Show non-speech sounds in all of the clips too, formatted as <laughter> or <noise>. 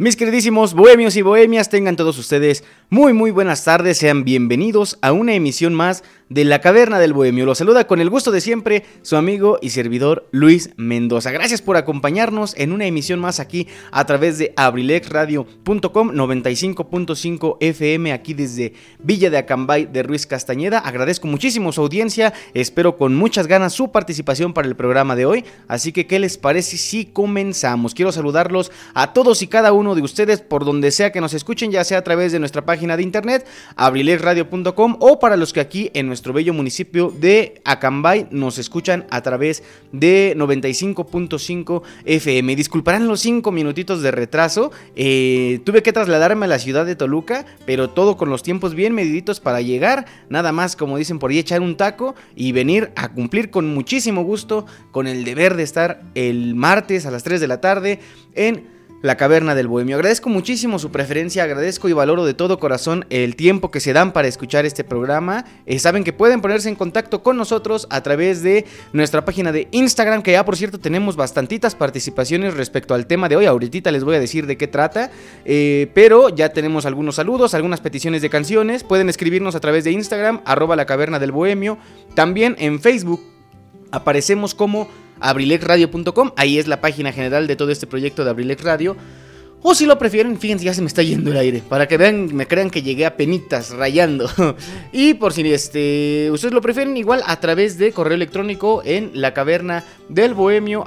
Mis queridísimos bohemios y bohemias, tengan todos ustedes muy muy buenas tardes, sean bienvenidos a una emisión más de La Caverna del Bohemio. Los saluda con el gusto de siempre su amigo y servidor Luis Mendoza. Gracias por acompañarnos en una emisión más aquí a través de abrilexradio.com 95.5 FM aquí desde Villa de Acambay de Ruiz Castañeda. Agradezco muchísimo su audiencia, espero con muchas ganas su participación para el programa de hoy. Así que, ¿qué les parece si comenzamos? Quiero saludarlos a todos y cada uno de ustedes por donde sea que nos escuchen, ya sea a través de nuestra página de internet abrilexradio.com o para los que aquí en nuestro bello municipio de Acambay. Nos escuchan a través de 95.5 FM. Disculparán los 5 minutitos de retraso, eh, tuve que trasladarme a la ciudad de Toluca, pero todo con los tiempos bien mediditos para llegar, nada más como dicen por ahí echar un taco y venir a cumplir con muchísimo gusto con el deber de estar el martes a las 3 de la tarde en la Caverna del Bohemio. Agradezco muchísimo su preferencia, agradezco y valoro de todo corazón el tiempo que se dan para escuchar este programa. Eh, saben que pueden ponerse en contacto con nosotros a través de nuestra página de Instagram, que ya por cierto tenemos bastantitas participaciones respecto al tema de hoy. Ahorita les voy a decir de qué trata, eh, pero ya tenemos algunos saludos, algunas peticiones de canciones. Pueden escribirnos a través de Instagram, arroba la Caverna del Bohemio. También en Facebook aparecemos como abrilexradio.com. Ahí es la página general de todo este proyecto de Abrilex Radio. O si lo prefieren, fíjense, ya se me está yendo el aire. Para que vean, me crean que llegué a penitas, rayando. <laughs> y por si este, ustedes lo prefieren, igual a través de correo electrónico en la caverna del bohemio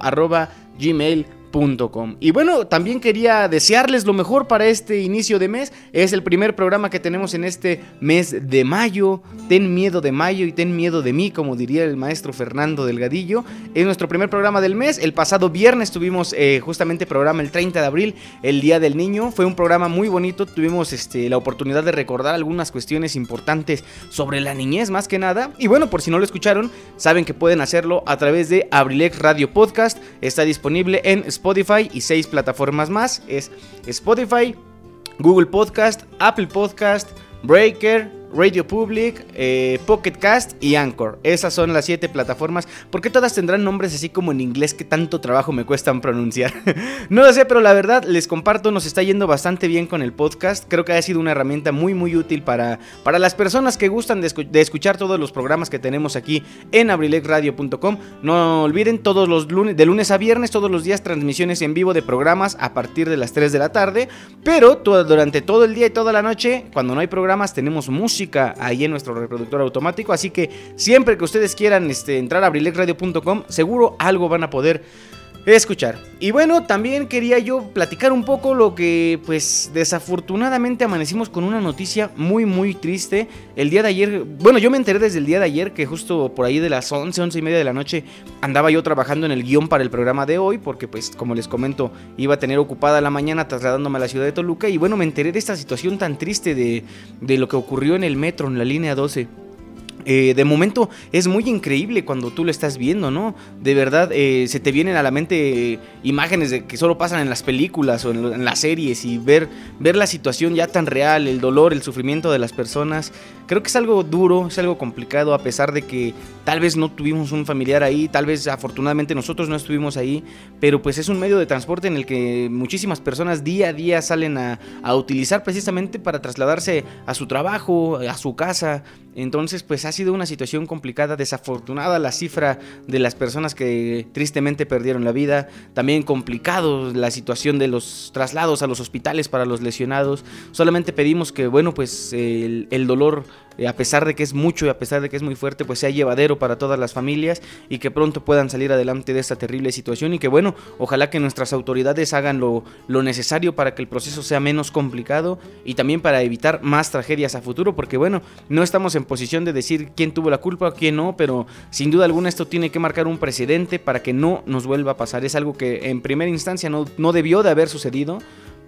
y bueno, también quería desearles lo mejor para este inicio de mes. Es el primer programa que tenemos en este mes de mayo. Ten miedo de mayo y ten miedo de mí, como diría el maestro Fernando Delgadillo. Es nuestro primer programa del mes. El pasado viernes tuvimos eh, justamente programa el 30 de abril, el Día del Niño. Fue un programa muy bonito. Tuvimos este, la oportunidad de recordar algunas cuestiones importantes sobre la niñez, más que nada. Y bueno, por si no lo escucharon, saben que pueden hacerlo a través de Abrilex Radio Podcast. Está disponible en Spotify Spotify y seis plataformas más. Es Spotify, Google Podcast, Apple Podcast, Breaker, Radio Public, eh, Pocket Cast y Anchor. Esas son las siete plataformas. Porque todas tendrán nombres así como en inglés que tanto trabajo me cuestan pronunciar? <laughs> no lo sé, pero la verdad les comparto, nos está yendo bastante bien con el podcast. Creo que ha sido una herramienta muy muy útil para, para las personas que gustan de, escuchar todos los programas que tenemos aquí en abrilexradio.com. No olviden todos los lunes, de lunes a viernes, todos los días transmisiones en vivo de programas a partir de las 3 de la tarde. Pero durante todo el día y toda la noche, cuando no hay programas, tenemos música ahí en nuestro reproductor automático. Así que siempre que ustedes quieran este, entrar a abrilexradio.com, seguro algo van a poder escuchar. Y bueno, también quería yo platicar un poco lo que pues desafortunadamente amanecimos con una noticia muy muy triste. El día de ayer, bueno yo me enteré desde el día de ayer que justo por ahí de las 11, 11 y media de la noche andaba yo trabajando en el guion para el programa de hoy porque pues como les comento iba a tener ocupada la mañana trasladándome a la ciudad de Toluca y bueno me enteré de esta situación tan triste de, de lo que ocurrió en el metro, en la línea 12. Eh, de momento es muy increíble cuando tú lo estás viendo, ¿no? De verdad, eh, se te vienen a la mente imágenes de que solo pasan en las películas o en, las series y ver, ver la situación ya tan real, el dolor, el sufrimiento de las personas, creo que es algo duro, es algo complicado a pesar de que tal vez no tuvimos un familiar ahí, tal vez afortunadamente nosotros no estuvimos ahí, pero pues es un medio de transporte en el que muchísimas personas día a día salen a, a utilizar precisamente para trasladarse a su trabajo, a su casa, entonces pues ha sido una situación complicada, desafortunada la cifra de las personas que tristemente perdieron la vida, también complicado la situación de los traslados a los hospitales para los lesionados. Solamente pedimos que, bueno, pues el, dolor eh, a pesar de que es mucho y a pesar de que es muy fuerte, pues sea llevadero para todas las familias y que pronto puedan salir adelante de esta terrible situación y que bueno, ojalá que nuestras autoridades hagan lo, lo necesario para que el proceso sea menos complicado y también para evitar más tragedias a futuro, porque bueno, no estamos en posición de decir quién tuvo la culpa quién no, pero sin duda alguna esto tiene que marcar un precedente para que no nos vuelva a pasar. Es algo que en primera instancia no, no debió de haber sucedido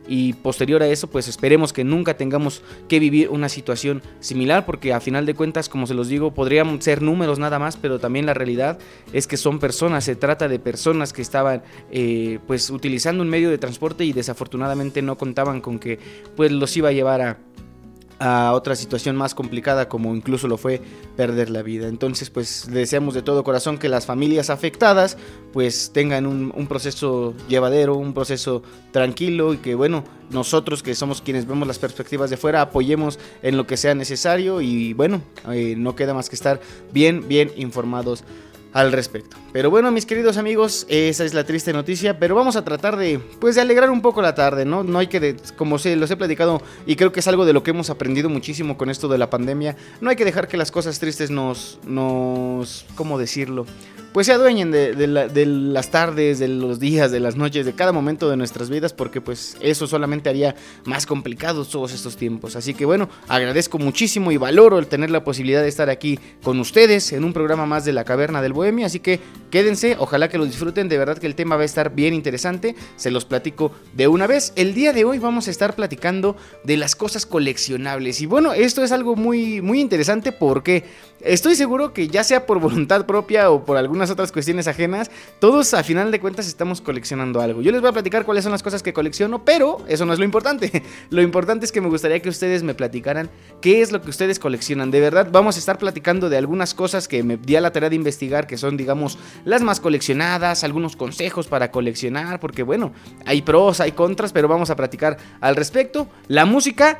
y posterior a eso pues esperemos que nunca tengamos que vivir una situación similar porque a final de cuentas como se los digo podrían ser números nada más pero también la realidad es que son personas se trata de personas que estaban eh, pues utilizando un medio de transporte y desafortunadamente no contaban con que pues los iba a llevar a a otra situación más complicada como incluso lo fue perder la vida. Entonces pues deseamos de todo corazón que las familias afectadas pues tengan un, proceso llevadero, un proceso tranquilo y que bueno, nosotros que somos quienes vemos las perspectivas de fuera apoyemos en lo que sea necesario y bueno, eh, no queda más que estar bien, bien informados al respecto. Pero bueno, mis queridos amigos, esa es la triste noticia, pero vamos a tratar de, pues, de alegrar un poco la tarde, ¿no? No hay que, como se los he platicado, y creo que es algo de lo que hemos aprendido muchísimo con esto de la pandemia, no hay que dejar que las cosas tristes nos, nos, ¿cómo decirlo? Pues se adueñen de, las tardes, de los días, de las noches, de cada momento de nuestras vidas, porque pues eso solamente haría más complicados todos estos tiempos. Así que bueno, agradezco muchísimo y valoro el tener la posibilidad de estar aquí con ustedes en un programa más de la Caverna del Bohemio, así que quédense, ojalá que lo disfruten, de verdad que el tema va a estar bien interesante, se los platico de una vez. El día de hoy vamos a estar platicando de las cosas coleccionables. Y bueno, esto es algo muy muy interesante. Porque estoy seguro que ya sea por voluntad propia o por alguna otras cuestiones ajenas, todos a final de cuentas estamos coleccionando algo. Yo les voy a platicar cuáles son las cosas que colecciono, pero eso no es lo importante. <laughs> Lo importante es que me gustaría que ustedes me platicaran qué es lo que ustedes coleccionan. De verdad, vamos a estar platicando de algunas cosas que me di a la tarea de investigar, que son, digamos, las más coleccionadas, algunos consejos para coleccionar, porque bueno, hay pros, hay contras, pero vamos a platicar al respecto. La música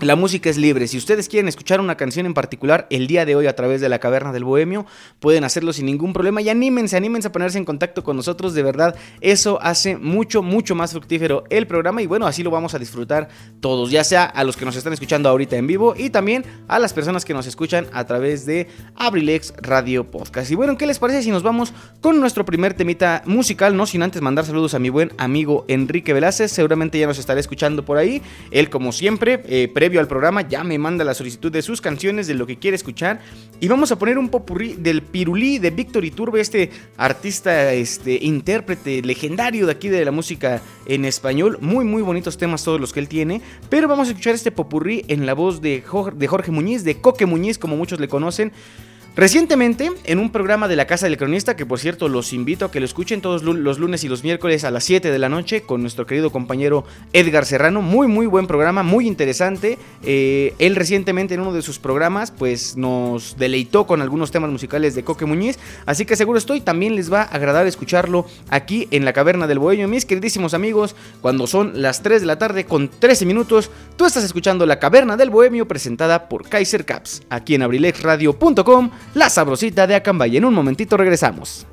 la música es libre. Si ustedes quieren escuchar una canción en particular el día de hoy a través de la Caverna del Bohemio, pueden hacerlo sin ningún problema y anímense, anímense a ponerse en contacto con nosotros. De verdad, eso hace mucho, mucho más fructífero el programa y bueno, así lo vamos a disfrutar todos, ya sea a los que nos están escuchando ahorita en vivo y también a las personas que nos escuchan a través de Abrilex Radio Podcast. Y bueno, ¿qué les parece si nos vamos con nuestro primer temita musical? No sin antes mandar saludos a mi buen amigo Enrique Velázquez, seguramente ya nos estará escuchando por ahí. Él, como siempre, eh, al programa ya me manda la solicitud de sus canciones, de lo que quiere escuchar. Y vamos a poner un popurrí del Pirulí de Víctor Iturbe, este artista, este intérprete legendario de aquí de la música en español. Muy, muy bonitos temas todos los que él tiene. Pero vamos a escuchar este popurrí en la voz de Jorge Muñiz, de Coque Muñiz, como muchos le conocen. Recientemente, en un programa de la Casa del Cronista, que por cierto los invito a que lo escuchen todos los lunes y los miércoles a las 7 de la noche con nuestro querido compañero Edgar Serrano, muy muy buen programa, muy interesante. Eh, él recientemente en uno de sus programas pues nos deleitó con algunos temas musicales de Coque Muñiz, así que seguro estoy, también les va a agradar escucharlo aquí en la Caverna del Bohemio. Mis queridísimos amigos, cuando son las 3 de la tarde con 13 minutos, tú estás escuchando la Caverna del Bohemio presentada por Kaiser Caps, aquí en abrilexradio.com la sabrosita de Acambay. En un momentito regresamos.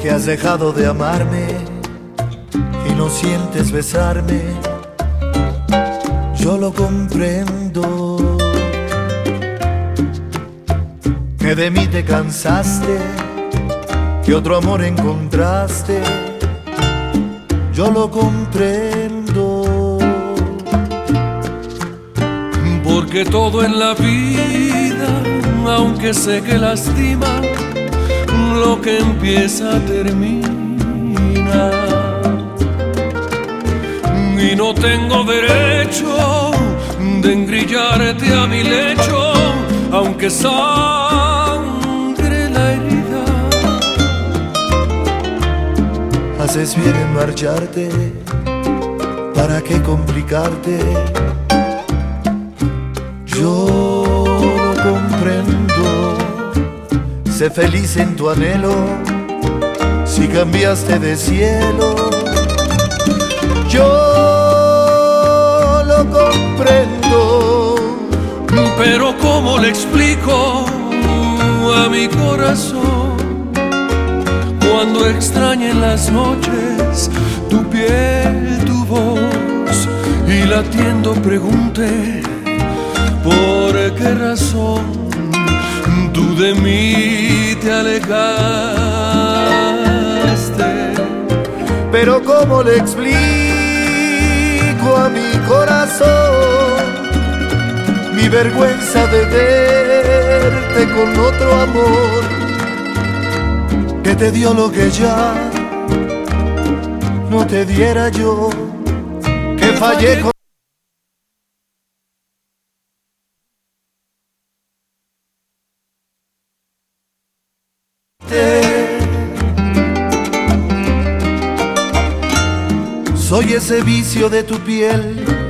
Que has dejado de amarme y no sientes besarme. Yo lo comprendo que de mí te cansaste, que otro amor encontraste, yo lo comprendo. Porque todo en la vida, aunque sé que lastima, lo que empieza termina. Y no tengo derecho de engrillarte a mi lecho, aunque sabes haces bien en marcharte, ¿para qué complicarte? Yo comprendo, sé feliz en tu anhelo, si cambiaste de cielo. Yo lo comprendo, Pero ¿cómo le explico a mi corazón cuando extrañe las noches tu piel, tu voz y latiendo pregunte por qué razón tú de mí te alejaste? Pero ¿cómo le explico a mi corazón mi vergüenza de verte con otro amor que te dio lo que ya no te diera yo, que fallé. con Soy ese vicio de tu piel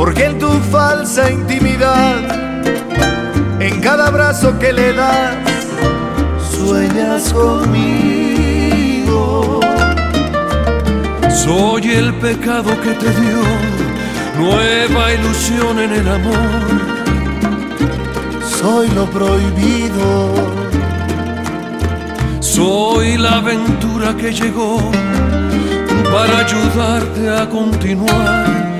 Porque en tu falsa intimidad, en cada abrazo que le das, sueñas conmigo. Soy el pecado que te dio nueva ilusión en el amor. Soy lo prohibido. Soy la aventura que llegó para ayudarte a continuar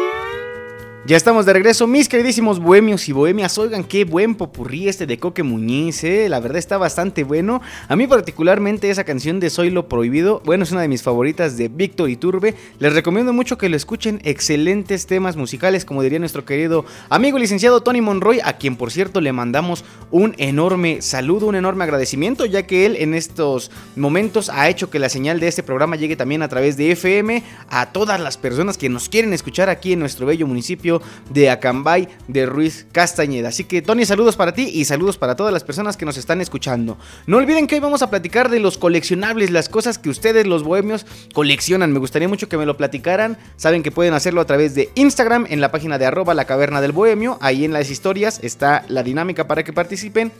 Ya estamos de regreso, mis queridísimos bohemios y bohemias. Oigan, qué buen popurrí este de Coque Muñiz, ¿eh? La verdad está bastante bueno. A mí particularmente esa canción de Soy lo Prohibido, bueno, es una de mis favoritas de Víctor Iturbe. Les recomiendo mucho que lo escuchen. Excelentes temas musicales, como diría nuestro querido amigo licenciado Tony Monroy, a quien por cierto le mandamos un enorme saludo, un enorme agradecimiento, ya que él en estos momentos ha hecho que la señal de este programa llegue también a través de FM a todas las personas que nos quieren escuchar aquí en nuestro bello municipio de Acambay de Ruiz Castañeda. Así que Tony, saludos para ti y saludos para todas las personas que nos están escuchando. No olviden que hoy vamos a platicar de los coleccionables, las cosas que ustedes los bohemios coleccionan. Me gustaría mucho que me lo platicaran. Saben que pueden hacerlo a través de Instagram en la página de arroba la caverna del bohemio. Ahí en las historias está la dinámica para que participen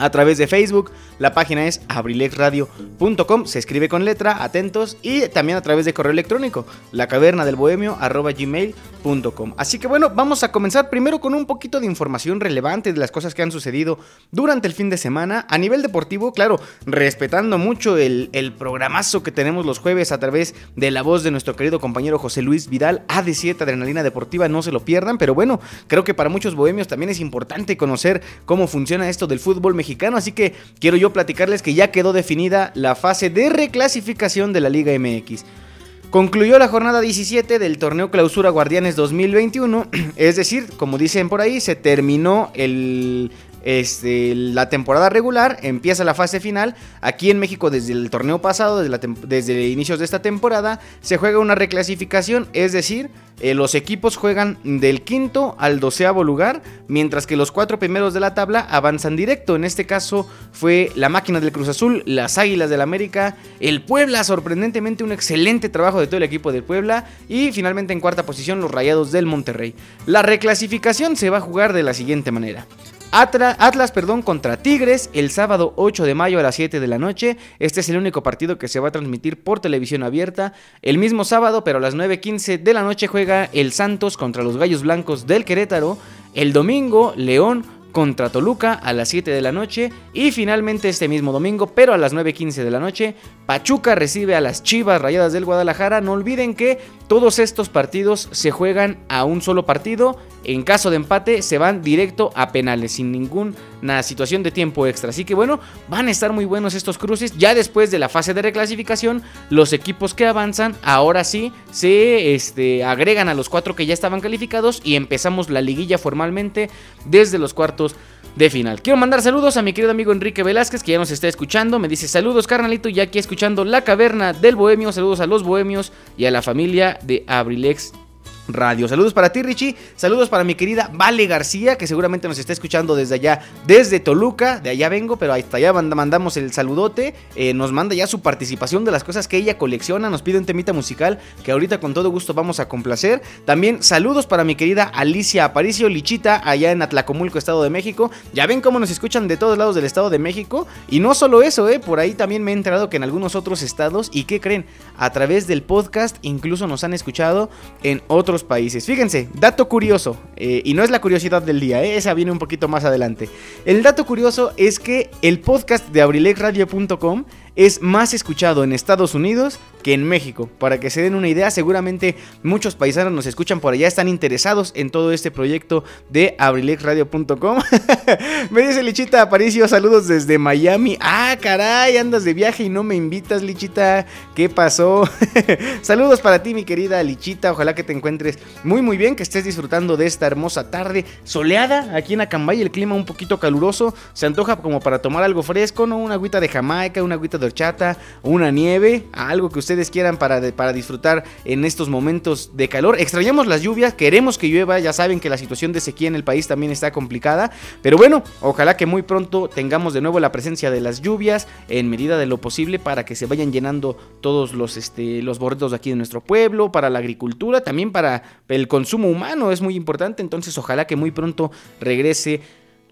a través de Facebook. La página es abrilexradio.com. Se escribe con letra, atentos. Y también a través de correo electrónico, la caverna del bohemio. Así que bueno, vamos a comenzar primero con un poquito de información relevante de las cosas que han sucedido durante el fin de semana. A nivel deportivo, claro, respetando mucho el, el programazo que tenemos los jueves a través de la voz de nuestro querido compañero José Luis Vidal, AD7 Adrenalina Deportiva, no se lo pierdan. Pero bueno, creo que para muchos bohemios también es importante conocer cómo funciona esto del fútbol mexicano. Así que quiero yo platicarles que ya quedó definida la fase de reclasificación de la Liga MX. Concluyó la jornada 17 del torneo Clausura Guardianes 2021, <clears throat> es decir, como dicen por ahí, se terminó el, este, la temporada regular, empieza la fase final. Aquí en México, desde el torneo pasado, desde, la inicios de esta temporada, se juega una reclasificación, es decir, eh, los equipos juegan del quinto al doceavo lugar, mientras que los cuatro primeros de la tabla avanzan directo. En este caso fue la máquina del Cruz Azul, las Águilas del América, el Puebla, sorprendentemente un excelente trabajo de todo el equipo del Puebla, y finalmente en cuarta posición los Rayados del Monterrey. La reclasificación se va a jugar de la siguiente manera. Atlas, Atlas, perdón, contra Tigres el sábado 8 de mayo a las 7 de la noche. Este es el único partido que se va a transmitir por televisión abierta. El mismo sábado, pero a las 9.15 de la noche juega el Santos contra los Gallos Blancos del Querétaro. El domingo, León contra Toluca a las 7 de la noche y finalmente este mismo domingo, pero a las 9.15 de la noche, Pachuca recibe a las Chivas Rayadas del Guadalajara. No olviden que todos estos partidos se juegan a un solo partido. En caso de empate se van directo a penales sin ninguna situación de tiempo extra. Así que bueno, van a estar muy buenos estos cruces. Ya después de la fase de reclasificación, los equipos que avanzan ahora sí se este, agregan a los cuatro que ya estaban calificados y empezamos la liguilla formalmente desde los cuartos de final. Quiero mandar saludos a mi querido amigo Enrique Velázquez, que ya nos está escuchando. Me dice saludos, carnalito, ya aquí escuchando La Caverna del Bohemio. Saludos a los bohemios y a la familia de Abrilex Radio. Saludos para ti, Richie. Saludos para mi querida Vale García, que seguramente nos está escuchando desde allá, desde Toluca. De allá vengo, pero hasta allá mandamos el saludote. Eh, nos manda ya su participación de las cosas que ella colecciona. Nos pide un temita musical que ahorita con todo gusto vamos a complacer. También saludos para mi querida Alicia Aparicio Lichita, allá en Atlacomulco, Estado de México. Ya ven cómo nos escuchan de todos lados del Estado de México. Y no solo eso, eh, por ahí también me he enterado que en algunos otros estados, ¿y qué creen? A través del podcast incluso nos han escuchado en otros países. Fíjense, dato curioso, eh, y no es la curiosidad del día, eh, esa viene un poquito más adelante. El dato curioso es que el podcast de abrilexradio.com es más escuchado en Estados Unidos que en México. Para que se den una idea, seguramente muchos paisanos nos escuchan por allá, están interesados en todo este proyecto de abrilexradio.com. <laughs> me dice Lichita Aparicio, saludos desde Miami. Ah, caray, andas de viaje y no me invitas, Lichita. ¿Qué pasó? <laughs> saludos para ti, mi querida Lichita. Ojalá que te encuentres muy, muy bien, que estés disfrutando de esta hermosa tarde soleada aquí en Acambay. El clima un poquito caluroso. Se antoja como para tomar algo fresco, ¿no? Una agüita de Jamaica, una agüita de horchata, una nieve, algo que ustedes quieran para, para disfrutar en estos momentos de calor. Extrañamos las lluvias, queremos que llueva, ya saben que la situación de sequía en el país también está complicada, pero bueno, ojalá que muy pronto tengamos de nuevo la presencia de las lluvias en medida de lo posible para que se vayan llenando todos los, este, los de aquí de nuestro pueblo, para la agricultura, también para el consumo humano es muy importante, entonces ojalá que muy pronto regrese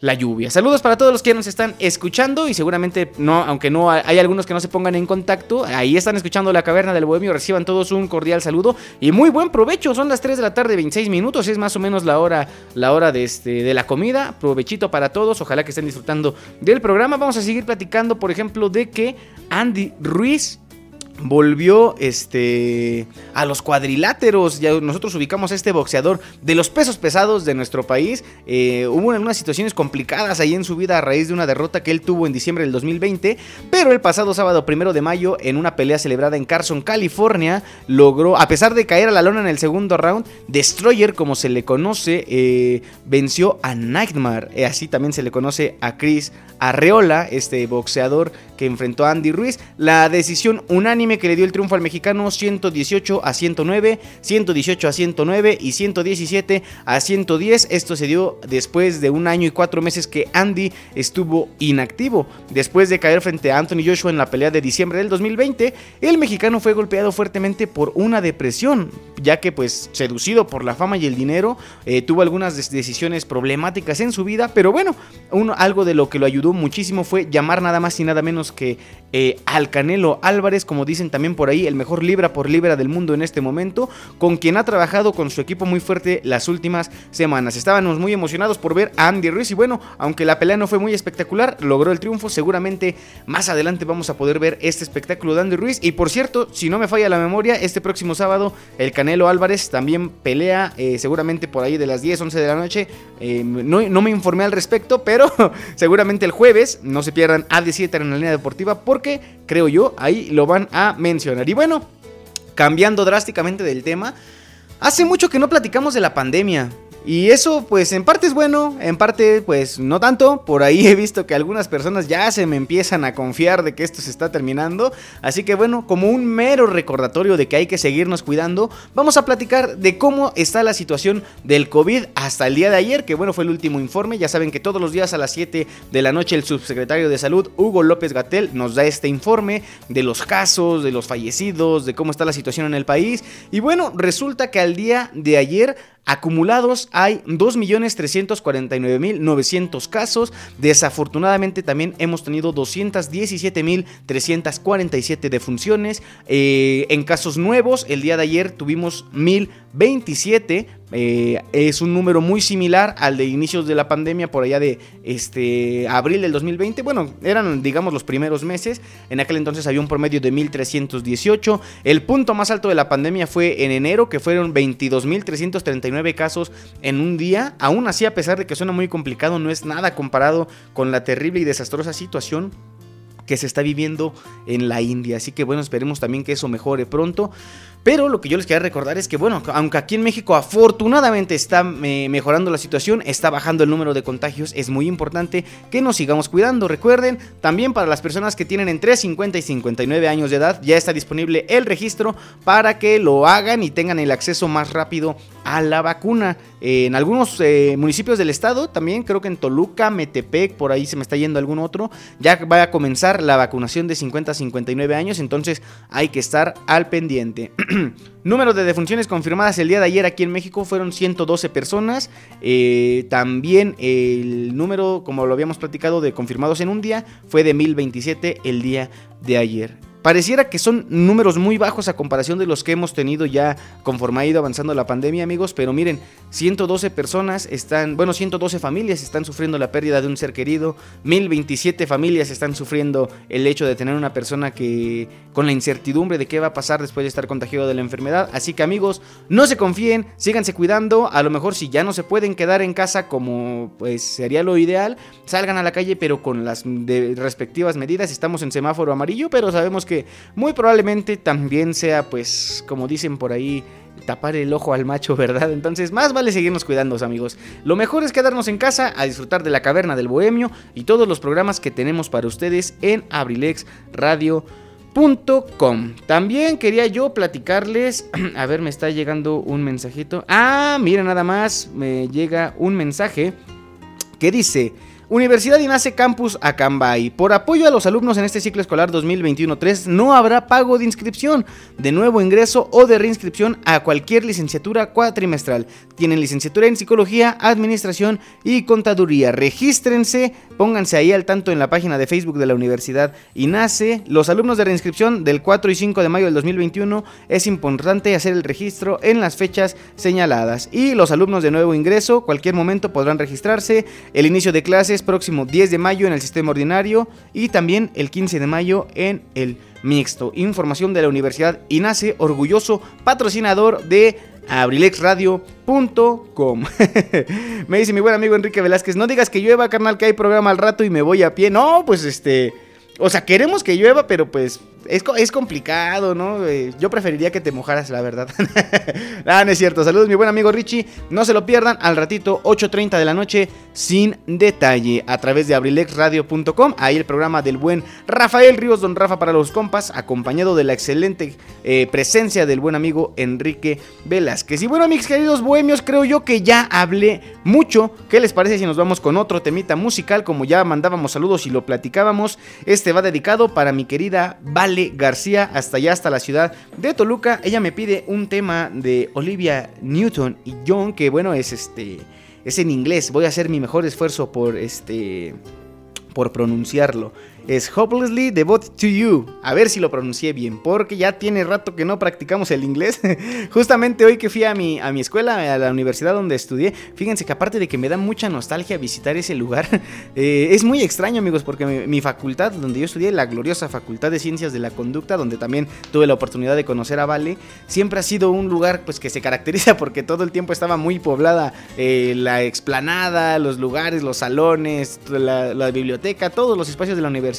la lluvia. Saludos para todos los que nos están escuchando y seguramente no, aunque no hay algunos que no se pongan en contacto, ahí están escuchando la caverna del bohemio, reciban todos un cordial saludo y muy buen provecho. Son las 3 de la tarde, 26 minutos, es más o menos la hora la hora de este de la comida. Provechito para todos, ojalá que estén disfrutando del programa. Vamos a seguir platicando, por ejemplo, de que Andy Ruiz volvió este a los cuadriláteros. Ya nosotros ubicamos a este boxeador de los pesos pesados de nuestro país. Eh, hubo unas situaciones complicadas ahí en su vida a raíz de una derrota que él tuvo en diciembre del 2020. Pero el pasado sábado primero de mayo, en una pelea celebrada en Carson, California, logró, a pesar de caer a la lona en el segundo round, Destroyer, como se le conoce, eh, venció a Nightmare. Eh, así también se le conoce a Chris Arreola, este boxeador que enfrentó a Andy Ruiz. La decisión unánime que le dio el triunfo al mexicano 118 a 109, 118 a 109 y 117 a 110. Esto se dio después de un año y cuatro meses que Andy estuvo inactivo. Después de caer frente a Anthony Joshua en la pelea de diciembre del 2020, el mexicano fue golpeado fuertemente por una depresión, ya que pues seducido por la fama y el dinero, eh, tuvo algunas decisiones problemáticas en su vida, pero bueno, uno, algo de lo que lo ayudó muchísimo fue llamar nada más y nada menos que eh, al Canelo Álvarez, como dicen también por ahí, el mejor libra por libra del mundo en este momento, con quien ha trabajado con su equipo muy fuerte las últimas semanas. Estábamos muy emocionados por ver a Andy Ruiz y bueno, aunque la pelea no fue muy espectacular, logró el triunfo. Seguramente más adelante vamos a poder ver este espectáculo de Andy Ruiz. Y por cierto, si no me falla la memoria, este próximo sábado el Canelo Álvarez también pelea, eh, seguramente por ahí de las 10, 11 de la noche. Eh, no, no, me informé al respecto, pero <laughs> seguramente el jueves no se pierdan a 17 en la línea deportiva porque creo yo ahí lo van a mencionar. Y bueno, cambiando drásticamente del tema, hace mucho que no platicamos de la pandemia. Y eso pues en parte es bueno, en parte pues no tanto. Por ahí he visto que algunas personas ya se me empiezan a confiar de que esto se está terminando. Así que bueno, como un mero recordatorio de que hay que seguirnos cuidando, vamos a platicar de cómo está la situación del COVID hasta el día de ayer, que bueno fue el último informe. Ya saben que todos los días a las 7 de la noche el subsecretario de salud, Hugo López Gatel, nos da este informe de los casos, de los fallecidos, de cómo está la situación en el país. Y bueno, resulta que al día de ayer Acumulados hay 2.349.900 casos. Desafortunadamente también hemos tenido 217.347 defunciones. Eh, en casos nuevos, el día de ayer tuvimos 1.027 eh, es un número muy similar al de inicios de la pandemia, por allá de este, abril del 2020. Bueno, eran, digamos, los primeros meses. En aquel entonces había un promedio de 1.318. El punto más alto de la pandemia fue en enero, que fueron 22.339 casos en un día. Aún así, a pesar de que suena muy complicado, no es nada comparado con la terrible y desastrosa situación que se está viviendo en la India. Así que bueno, esperemos también que eso mejore pronto. Pero lo que yo les quería recordar es que, bueno, aunque aquí en México afortunadamente está eh, mejorando la situación, está bajando el número de contagios, es muy importante que nos sigamos cuidando. Recuerden, también para las personas que tienen entre 50 y 59 años de edad, ya está disponible el registro para que lo hagan y tengan el acceso más rápido a la vacuna. en algunos eh, municipios del estado, también creo que en Toluca, Metepec, por ahí se me está yendo algún otro, ya va a comenzar la vacunación de 50 a 59 años, entonces hay que estar al pendiente. <clears throat> Número de defunciones confirmadas el día de ayer aquí en México fueron 112 personas. Eh, también el número, como lo habíamos platicado, de confirmados en un día fue de 1027 el día de ayer. Pareciera que son números muy bajos a comparación de los que hemos tenido ya conforme ha ido avanzando la pandemia, amigos, pero miren, 112 personas están, bueno, 112 familias están sufriendo la pérdida de un ser querido, 1027 familias están sufriendo el hecho de tener una persona que con la incertidumbre de qué va a pasar después de estar contagiado de la enfermedad, así que amigos, no se confíen, síganse cuidando, a lo mejor si ya no se pueden quedar en casa como pues sería lo ideal, salgan a la calle pero con las respectivas medidas, estamos en semáforo amarillo, pero sabemos que muy probablemente también sea, pues, como dicen por ahí, tapar el ojo al macho, <laughs> ¿verdad? Entonces, más vale seguirnos cuidando, amigos. Lo mejor es quedarnos en casa a disfrutar de la caverna del bohemio y todos los programas que tenemos para ustedes en abrilexradio.com. También quería yo platicarles, <clears throat> a ver, me está llegando un mensajito. Ah, miren nada más, me llega un mensaje que dice, Universidad INACE Campus Acambay. Por apoyo a los alumnos en este ciclo escolar 2021-3 no habrá pago de inscripción, de nuevo ingreso o de reinscripción a cualquier licenciatura cuatrimestral. Tienen licenciatura en psicología, administración y contaduría. Regístrense, pónganse ahí al tanto en la página de Facebook de la Universidad INACE. Los alumnos de reinscripción del 4 y 5 de mayo del 2021 es importante hacer el registro en las fechas señaladas. Y los alumnos de nuevo ingreso, cualquier momento podrán registrarse. El inicio de clases próximo 10 de mayo en el sistema ordinario y también el 15 de mayo en el mixto. Información de la Universidad INACE, orgulloso patrocinador de abrilexradio.com. <laughs> me dice mi buen amigo Enrique Velázquez, no digas que llueva, carnal, que hay programa al rato y me voy a pie. No, pues este... O sea, queremos que llueva, pero pues es, complicado, ¿no? Eh, yo preferiría que te mojaras, la verdad. <laughs> ah, no es cierto. Saludos, mi buen amigo Richie. No se lo pierdan al ratito, 8.30 de la noche, sin detalle, a través de abrilexradio.com. Ahí el programa del buen Rafael Ríos, don Rafa para los compas, acompañado de la excelente eh, presencia del buen amigo Enrique Velázquez. Y bueno, mis queridos bohemios, creo yo que ya hablé mucho. ¿Qué les parece si nos vamos con otro temita musical? Como ya mandábamos saludos y lo platicábamos, este va dedicado para mi querida Vale García hasta allá, hasta la ciudad de Toluca. Ella me pide un tema de Olivia Newton y John, que bueno, es este. Es en inglés. Voy a hacer mi mejor esfuerzo por este. por pronunciarlo es Hopelessly Devoted to You. A ver si lo pronuncié bien, porque ya tiene rato que no practicamos el inglés. <laughs> Justamente hoy que fui a mi, a mi escuela, a la universidad donde estudié, fíjense que aparte de que me da mucha nostalgia visitar ese lugar, <laughs> eh, es muy extraño amigos, porque mi, facultad donde yo estudié, la gloriosa Facultad de Ciencias de la Conducta, donde también tuve la oportunidad de conocer a Vale, siempre ha sido un lugar pues que se caracteriza <laughs> porque todo el tiempo estaba muy poblada eh, la explanada, los lugares, los salones, la biblioteca, todos los espacios de la universidad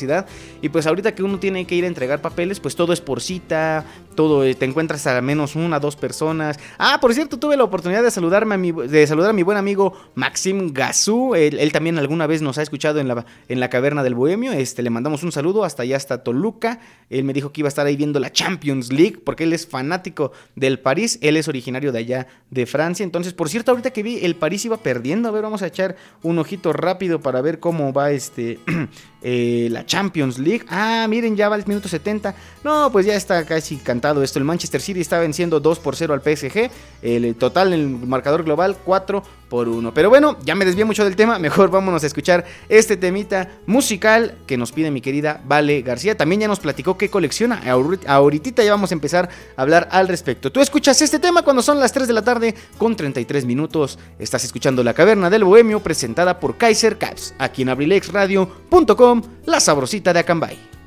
y pues ahorita que uno tiene que ir a entregar papeles, pues todo es por cita, todo eh, te encuentras a menos una, dos personas. Ah, por cierto, tuve la oportunidad de saludarme de saludar a mi buen amigo Maxim Gazú. Él, también alguna vez nos ha escuchado en la, en la caverna del Bohemio. Este, le mandamos un saludo hasta allá, hasta Toluca. Él me dijo que iba a estar ahí viendo la Champions League porque él es fanático del París. Él es originario de allá de Francia. Entonces, por cierto, ahorita que vi, el París iba perdiendo. A ver, vamos a echar un ojito rápido para ver cómo va este <clears throat> eh, la Champions League. Ah, miren, ya va el minuto 70. No, pues ya está casi cantado esto. El Manchester City está venciendo 2 por 0 al PSG. El total en el marcador global 4 por 1. Pero bueno, ya me desvié mucho del tema. <laughs> Mejor vámonos a escuchar este temita musical que nos pide mi querida Vale García. También ya nos platicó qué colecciona. Ahorita ya vamos a empezar a hablar al respecto. Tú escuchas este tema cuando son las 3 de la tarde con 33 minutos. Estás escuchando La Caverna del Bohemio presentada por Kaiser Caps. Aquí en abrilexradio.com la sabrosita de Acambay.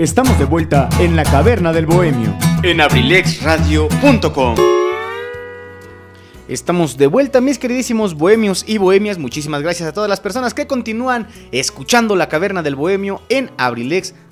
Estamos de vuelta en la caverna del bohemio. En abrilexradio.com. Estamos de vuelta, mis queridísimos bohemios y bohemias. Muchísimas gracias a todas las personas que continúan escuchando La Caverna del Bohemio en abrilexradio.com,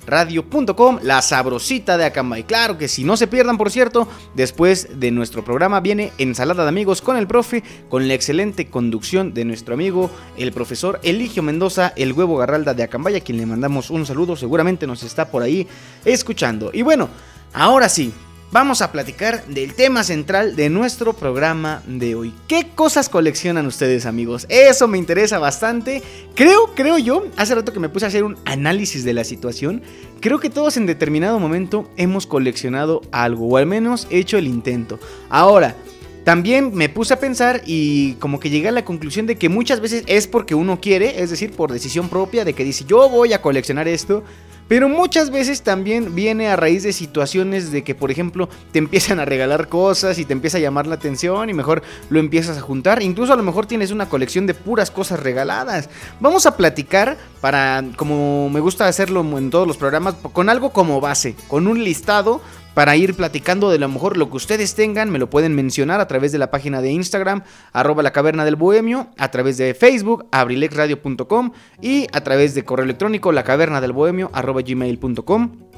la sabrosita de Acambay. Claro que si no se pierdan, por cierto, después de nuestro programa viene Ensalada de Amigos con el profe, con la excelente conducción de nuestro amigo, el profesor Eligio Mendoza, el huevo garralda de Acambay, a quien le mandamos un saludo. Seguramente nos está por ahí escuchando. Y bueno, ahora sí, vamos a platicar del tema central de nuestro programa de hoy. ¿Qué cosas coleccionan ustedes, amigos? Eso me interesa bastante. Creo, creo yo, hace rato que me puse a hacer un análisis de la situación, creo que todos en determinado momento hemos coleccionado algo, o al menos hecho el intento. Ahora, también me puse a pensar y como que llegué a la conclusión de que muchas veces es porque uno quiere, es decir, por decisión propia, de que dice yo voy a coleccionar esto. Pero muchas veces también viene a raíz de situaciones de que, por ejemplo, te empiezan a regalar cosas y te empieza a llamar la atención y mejor lo empiezas a juntar. Incluso a lo mejor tienes una colección de puras cosas regaladas. Vamos a platicar para, como me gusta hacerlo en todos los programas, con algo como base, con un listado para ir platicando de lo mejor lo que ustedes tengan, me lo pueden mencionar a través de la página de Instagram, arroba la caverna del bohemio, a través de Facebook, abrilexradio.com y a través de correo electrónico, la caverna del bohemio, arroba gmail.com.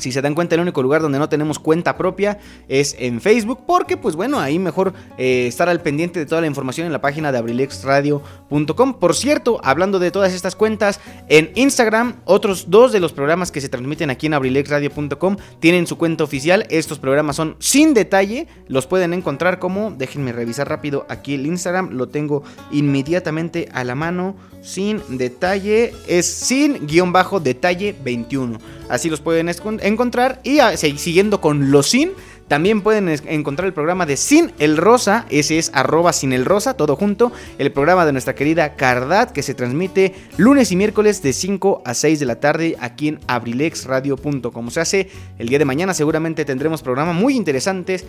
Si se dan cuenta, el único lugar donde no tenemos cuenta propia es en Facebook, porque pues bueno, ahí mejor eh, estar al pendiente de toda la información en la página de abrilexradio.com. Por cierto, hablando de todas estas cuentas, en Instagram, otros dos de los programas que se transmiten aquí en abrilexradio.com tienen su cuenta oficial. Estos programas son sin detalle, los pueden encontrar como, déjenme revisar rápido aquí el Instagram, lo tengo inmediatamente a la mano, sin detalle, es sin guion bajo detalle 21. Así los pueden encontrar y ah, siguiendo con los sin. También pueden encontrar el programa de Sin el Rosa, ese es arroba sin el rosa, todo junto. El programa de nuestra querida Cardat que se transmite lunes y miércoles de 5 a 6 de la tarde aquí en abrilexradio.com. Se hace el día de mañana, seguramente tendremos programas muy interesantes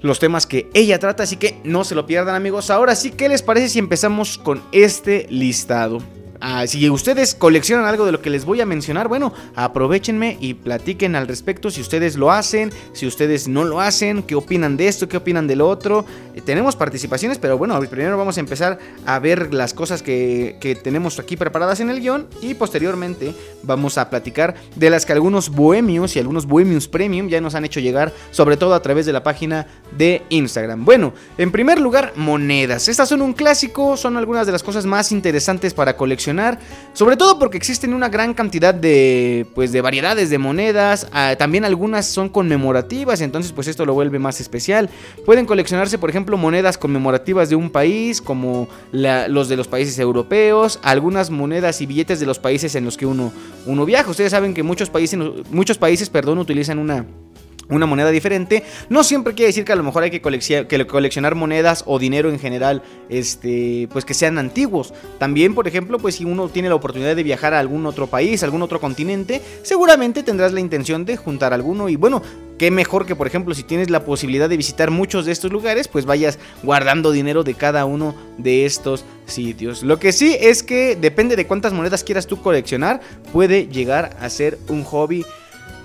los temas que ella trata, así que no se lo pierdan amigos. Ahora sí, ¿qué les parece si empezamos con este listado? Ah, si ustedes coleccionan algo de lo que les voy a mencionar, bueno, aprovechenme y platiquen al respecto si ustedes lo hacen, si ustedes no lo hacen, qué opinan de esto, qué opinan del otro. Eh, tenemos participaciones, pero bueno, primero vamos a empezar a ver las cosas que, que tenemos aquí preparadas en el guion y posteriormente vamos a platicar de las que algunos bohemios y algunos bohemios premium ya nos han hecho llegar, sobre todo a través de la página de Instagram. Bueno, en primer lugar, monedas. Estas son un clásico, son algunas de las cosas más interesantes para coleccionar, sobre todo porque existen una gran cantidad de, pues, de variedades de monedas, ah, también algunas son conmemorativas, entonces pues esto lo vuelve más especial. Pueden coleccionarse, por ejemplo, monedas conmemorativas de un país, como los de los países europeos, algunas monedas y billetes de los países en los que uno, uno viaja. Ustedes saben que muchos países, muchos países perdón, utilizan una una moneda diferente. No siempre quiere decir que a lo mejor hay que, coleccionar monedas o dinero en general, este, pues que sean antiguos. También, por ejemplo, pues si uno tiene la oportunidad de viajar a algún otro país, algún otro continente, seguramente tendrás la intención de juntar alguno y bueno, qué mejor que por ejemplo si tienes la posibilidad de visitar muchos de estos lugares, pues vayas guardando dinero de cada uno de estos sitios. Lo que sí es que depende de cuántas monedas quieras tú coleccionar, puede llegar a ser un hobby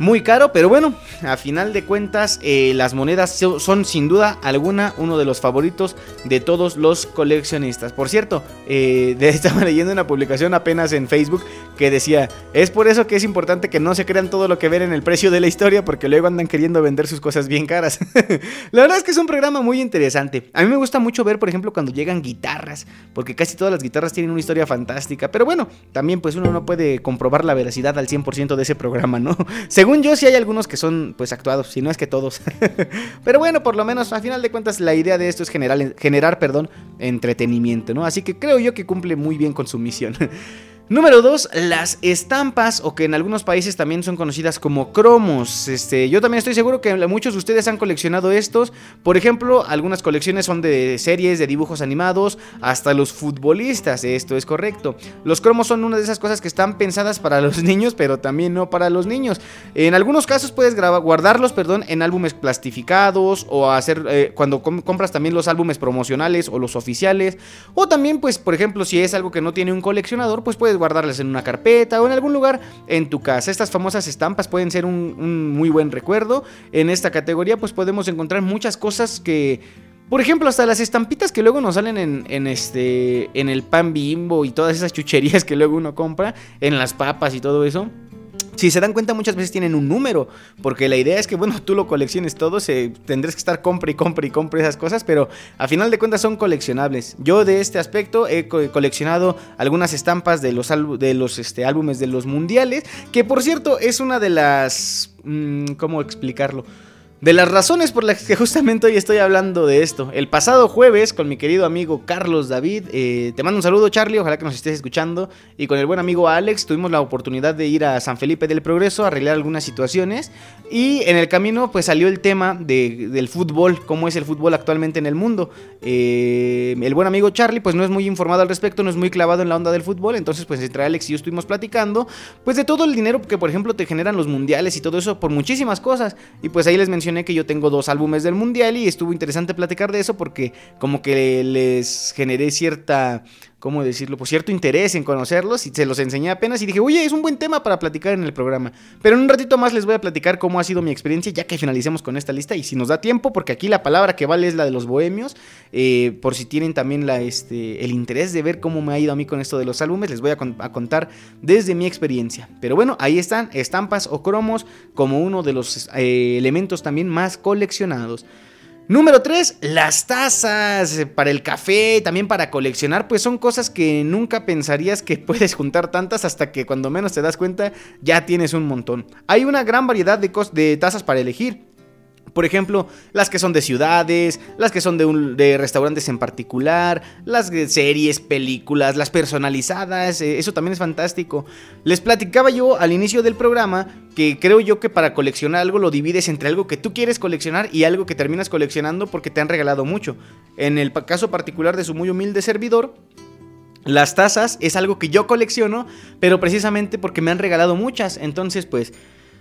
muy caro, pero bueno, a final de cuentas eh, las monedas son sin duda alguna uno de los favoritos de todos los coleccionistas. Por cierto, eh, <laughs> estaba leyendo una publicación apenas en Facebook que decía, es por eso que es importante que no se crean todo lo que ven en el precio de la historia porque luego andan queriendo vender sus cosas bien caras. <laughs> la verdad es que es un programa muy interesante. A mí me gusta mucho ver, por ejemplo, cuando llegan guitarras, porque casi todas las guitarras tienen una historia fantástica, pero bueno, también pues uno no puede comprobar la veracidad al 100% de ese programa, ¿no? <laughs> Según según yo, sí hay algunos que son pues actuados, si no es que todos. <laughs> Pero bueno, por lo menos a final de cuentas la idea de esto es generar, generar perdón, entretenimiento, ¿no? Así que creo yo que cumple muy bien con su misión. <laughs> Número 2, las estampas, o que en algunos países también son conocidas como cromos. Este, yo también estoy seguro que muchos de ustedes han coleccionado estos. Por ejemplo, algunas colecciones son de series, de dibujos animados, hasta los futbolistas, esto es correcto. Los cromos son una de esas cosas que están pensadas para los <laughs> niños, pero también no para los niños. En algunos casos puedes guardarlos, perdón, en álbumes plastificados o hacer eh, cuando compras también los álbumes promocionales o los oficiales. O también, pues, por ejemplo, si es algo que no tiene un coleccionador, pues puedes guardarlas en una carpeta o en algún lugar en tu casa. Estas famosas estampas pueden ser un, muy buen recuerdo. En esta categoría pues podemos encontrar muchas cosas que... Por ejemplo, hasta las estampitas que luego nos salen en, en, este, en el pan bimbo y todas esas chucherías que luego uno compra, en las papas y todo eso. Si se dan cuenta, muchas veces tienen un número, porque la idea es que, bueno, tú lo colecciones todo, se, tendrás que estar compre y compre y compre esas cosas, pero a final de cuentas son coleccionables. Yo de este aspecto he coleccionado algunas estampas de los, de los este, álbumes de los mundiales, que por cierto es una de las... Mm, ¿Cómo explicarlo? De las razones por las que justamente hoy estoy hablando de esto. El pasado jueves, con mi querido amigo Carlos David, eh, te mando un saludo Charlie, ojalá que nos estés escuchando, y con el buen amigo Alex tuvimos la oportunidad de ir a San Felipe del Progreso a arreglar algunas situaciones, y en el camino pues salió el tema del fútbol, cómo es el fútbol actualmente en el mundo. Eh, el buen amigo Charlie pues no es muy informado al respecto, no es muy clavado en la onda del fútbol, entonces pues entre Alex y yo estuvimos platicando, pues de todo el dinero que por ejemplo te generan los mundiales y todo eso por muchísimas cosas, y pues ahí les mencioné que yo tengo dos álbumes del mundial y estuvo interesante platicar de eso porque como que les generé cierta ¿cómo decirlo? Pues cierto interés en conocerlos y se los enseñé apenas y dije, oye, es un buen tema para platicar en el programa. Pero en un ratito más les voy a platicar cómo ha sido mi experiencia ya que finalicemos con esta lista y si nos da tiempo, porque aquí la palabra que vale es la de los bohemios, eh, por si tienen también este, el interés de ver cómo me ha ido a mí con esto de los álbumes, les voy a, contar desde mi experiencia. Pero bueno, ahí están estampas o cromos como uno de los eh, elementos también más coleccionados. Número 3, las tazas para el café, también para coleccionar, pues son cosas que nunca pensarías que <laughs> puedes juntar tantas hasta que cuando menos te das cuenta ya tienes un montón. Hay una gran variedad de, de tazas para elegir. Por ejemplo, las que son de ciudades, las que son de, restaurantes en particular, las de series, películas, las personalizadas, eh, eso también es fantástico. Les platicaba yo al inicio del programa que creo yo que para coleccionar algo lo divides entre algo que tú quieres coleccionar y algo que terminas coleccionando porque te han regalado mucho. En el caso particular de su muy humilde servidor, las tazas es algo que yo colecciono, pero precisamente porque me han regalado muchas. Entonces, pues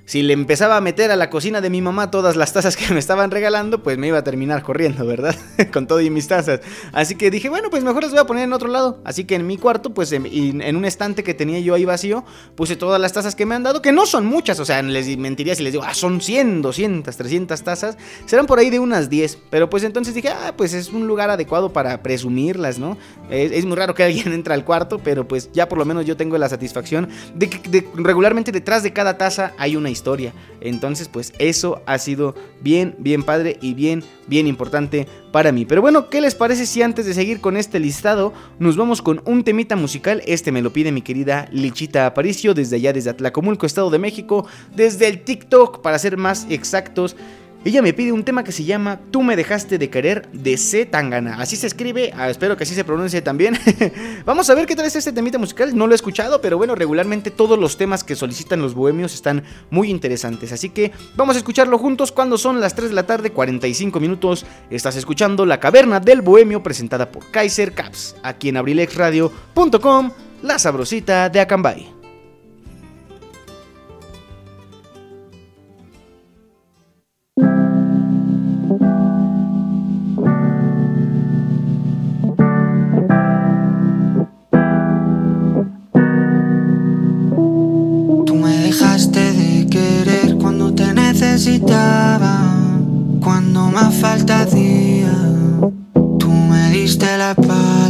si le empezaba a meter a la cocina de mi mamá todas las tazas que me estaban regalando, pues me iba a terminar corriendo, ¿verdad? <laughs> Con todo y mis tazas. Así que dije, bueno, pues mejor las voy a poner en otro lado. Así que en mi cuarto, pues en, en un estante que tenía yo ahí vacío, puse todas las tazas que me han dado, que no son muchas, o sea, les mentiría si les digo, ah, son 100, 200, 300 tazas. Serán por ahí de unas 10. Pero pues entonces dije, ah, pues es un lugar adecuado para presumirlas, ¿no? Es, muy raro que alguien <laughs> entre al cuarto, pero pues ya por lo menos yo tengo la satisfacción de que regularmente detrás de cada taza hay una historia. Entonces, pues eso ha sido bien, bien padre y bien, bien importante para mí. Pero bueno, ¿qué les parece si antes de seguir con este listado nos vamos con un temita musical? Este me lo pide mi querida Lichita Aparicio desde allá, desde Atlacomulco, Estado de México, desde el TikTok, para ser más exactos. Ella me pide un tema que se llama Tú me dejaste de querer de C. Tangana. Así se escribe, ah, espero que así se pronuncie también. <laughs> Vamos a ver qué tal es este temita musical. No lo he escuchado, pero bueno, regularmente todos los temas que solicitan los bohemios están muy interesantes. Así que vamos a escucharlo juntos cuando son las 3 de la tarde, 45 minutos. Estás escuchando La Caverna del Bohemio presentada por Kaiser Caps, aquí en abrilexradio.com, la sabrosita de Acambay. Cuando más falta hacía. Tú me diste la espalda.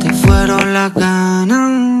fueron las ganas.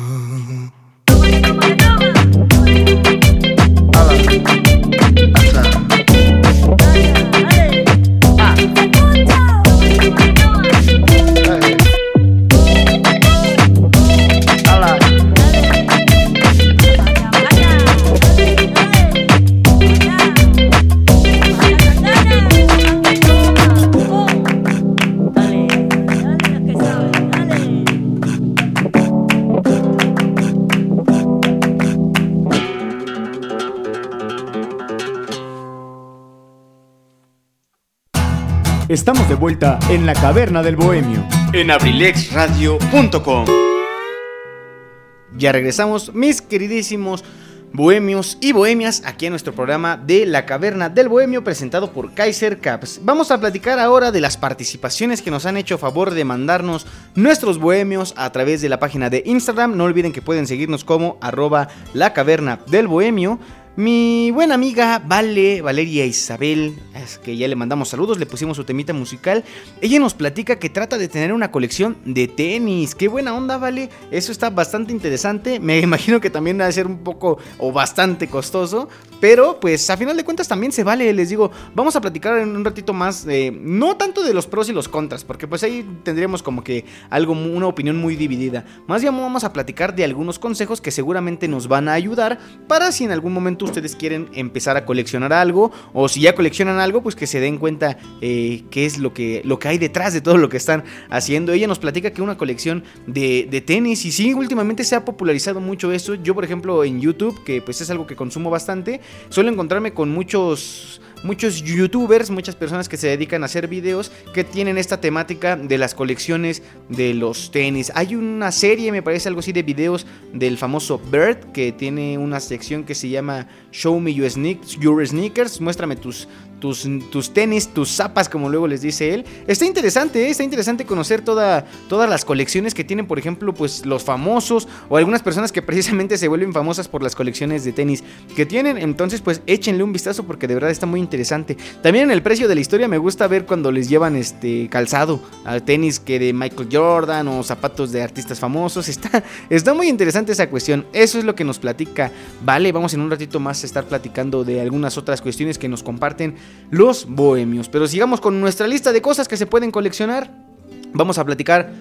De vuelta en la caverna del bohemio. En abrilexradio.com. Ya regresamos, mis queridísimos bohemios y bohemias, aquí en nuestro programa de La Caverna del Bohemio presentado por Kaiser Caps. Vamos a platicar ahora de las participaciones que nos han hecho favor de mandarnos nuestros bohemios a través de la página de Instagram. No olviden que pueden seguirnos como arroba La Caverna del Bohemio. Mi buena amiga Vale, Valeria Isabel, es que ya le mandamos saludos, le pusimos su temita musical. Ella nos platica que trata de tener una colección de tenis. Qué buena onda, Vale. Eso está bastante interesante. Me <laughs> imagino que también va a ser un poco o bastante costoso. Pero pues a final de cuentas también se vale. Les digo, vamos a platicar en un ratito más. No tanto de los pros y los contras, porque pues ahí tendríamos como que algo, una opinión muy dividida. Más bien vamos a platicar de algunos consejos que seguramente nos van a ayudar para si en algún momento ustedes quieren empezar a coleccionar algo o si ya coleccionan algo, pues que se den cuenta eh, qué es lo que, lo que hay detrás de todo lo que están haciendo. Ella nos platica que una colección de, de tenis y sí, últimamente se ha popularizado mucho eso. Yo, por ejemplo, en YouTube, que pues es algo que consumo bastante, suelo encontrarme con muchos muchos youtubers, muchas personas que se dedican a hacer videos que tienen esta temática de las colecciones de los tenis. Hay una serie, me parece algo así, de videos del famoso Bird que tiene una sección que se llama Show Me Your, Sneakers, muéstrame tus, tus, tus, tenis, tus zapas, como luego les dice él. Está interesante, ¿eh? está interesante conocer toda, todas las colecciones que tienen, por ejemplo, pues los famosos o algunas personas que <laughs> precisamente se vuelven famosas por las colecciones de tenis que tienen. Entonces, pues échenle un vistazo porque de verdad está muy interesante. También en el precio de la historia me gusta ver cuando les llevan este calzado a tenis que de Michael Jordan o zapatos de artistas famosos. Está, está muy interesante esa cuestión. Eso es lo que nos platica. Vale, vamos en un ratito más a estar platicando de algunas otras cuestiones que nos comparten los bohemios. Pero sigamos con nuestra lista de cosas que se pueden coleccionar. Vamos a platicar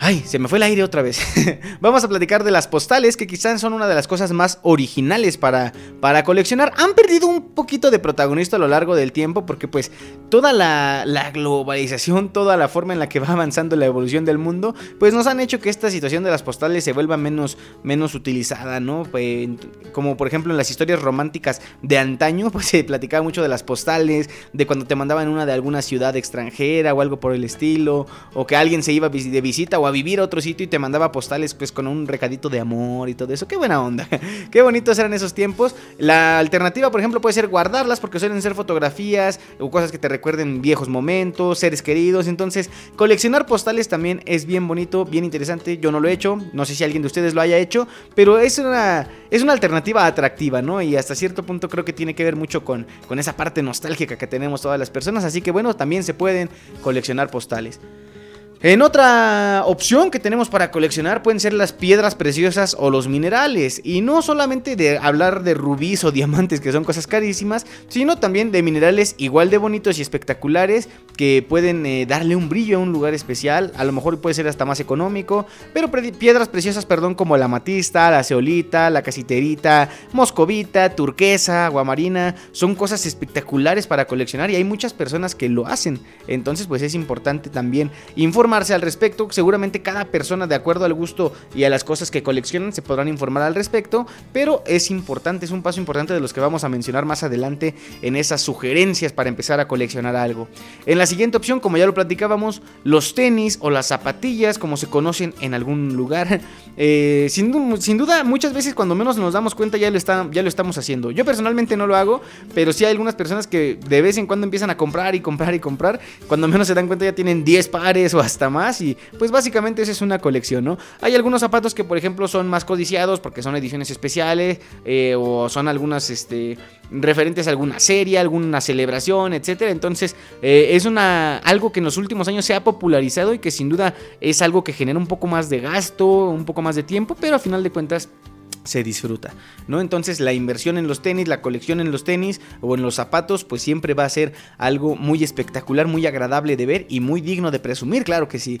Ay, se me fue el aire otra vez. <laughs> Vamos a platicar de las postales, que quizás son una de las cosas más originales para, para coleccionar. Han perdido un poquito de protagonista a lo largo del tiempo, porque pues toda la, globalización, toda la forma en la que va avanzando la evolución del mundo, pues nos han hecho que esta situación de las postales se vuelva menos, menos utilizada, ¿no? Pues, como por ejemplo en las historias románticas de antaño, <laughs> pues se platicaba mucho de las postales, de cuando te mandaban una de alguna ciudad extranjera o algo por el estilo, o que alguien se iba de visita o a vivir a otro sitio y te mandaba postales pues con un recadito de amor y todo eso. Qué buena onda. <laughs> Qué bonitos eran esos tiempos. La alternativa, por ejemplo, puede ser guardarlas porque suelen ser fotografías o cosas que te recuerden viejos momentos, seres queridos. Entonces, coleccionar postales también es bien bonito, bien interesante. Yo no lo he hecho, no sé si alguien de ustedes lo haya hecho, pero es una, es una alternativa atractiva, ¿no? Y hasta cierto punto creo que tiene que ver mucho con, con esa parte nostálgica que tenemos todas las personas. Así que bueno, también se pueden coleccionar postales. En otra opción que tenemos para coleccionar pueden ser las piedras preciosas o los minerales. Y no solamente de hablar de rubíes o <laughs> diamantes, que son cosas carísimas, sino también de minerales igual de bonitos y espectaculares que pueden eh, darle un brillo a un lugar especial. A lo mejor puede ser hasta más económico, pero piedras preciosas, perdón, como la amatista, la ceolita, la casiterita, moscovita, turquesa, aguamarina, son cosas espectaculares para coleccionar y hay muchas personas que lo hacen. Entonces, pues es importante también informar al respecto. Seguramente cada persona, de acuerdo al gusto y a las cosas que coleccionan, se podrán informar al respecto. Pero es importante, es un paso importante de los que vamos a mencionar más adelante en esas sugerencias para empezar a coleccionar algo. En la siguiente opción, como ya lo platicábamos, los tenis o las zapatillas, como se conocen en algún lugar. <laughs> Eh, sin, duda, muchas veces cuando menos nos damos cuenta ya lo, ya lo estamos haciendo. Yo personalmente no lo hago, pero sí hay algunas personas que de vez en cuando empiezan a comprar y comprar y comprar. Cuando menos se dan cuenta ya tienen 10 pares o hasta más y pues básicamente esa es una colección, ¿no? Hay algunos zapatos que por ejemplo son más codiciados porque son ediciones especiales eh, o son algunas este, referentes a alguna serie, alguna celebración, etcétera. Entonces eh, es una, algo que en los últimos años se ha popularizado y que sin duda es algo que genera un poco más de gasto, un poco más de tiempo, pero a final de cuentas se disfruta, ¿no? Entonces la inversión en los tenis, la colección en los tenis o en los zapatos, pues siempre va a ser algo muy espectacular, muy agradable de ver y muy digno de presumir, claro que sí.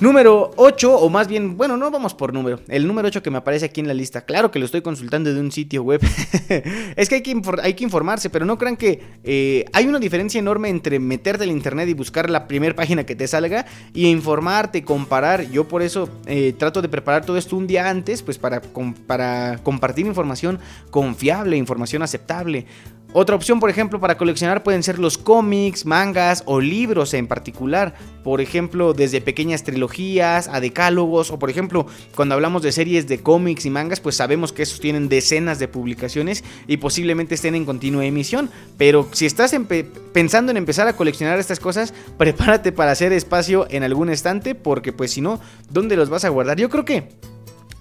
Número 8, o más bien, bueno, no vamos por número. El número 8 que me aparece aquí en la lista. Claro que lo estoy consultando de un sitio web. <laughs> es que hay que, hay que, informarse, pero no crean que eh, hay una diferencia enorme entre meterte al internet y buscar la primera página que te salga y informarte, comparar. Yo por eso eh, trato de preparar todo esto un día antes, pues para, para compartir información confiable, información aceptable. Otra opción, por ejemplo, para coleccionar pueden ser los cómics, mangas o libros en particular. Por ejemplo, desde pequeñas trilogías a decálogos o por ejemplo, cuando hablamos de series de cómics y mangas, pues sabemos que esos tienen decenas de publicaciones y posiblemente estén en continua emisión. Pero si estás pensando en empezar a coleccionar estas cosas, <laughs> prepárate para hacer espacio en algún estante porque pues si no, ¿dónde los vas a guardar? Yo creo que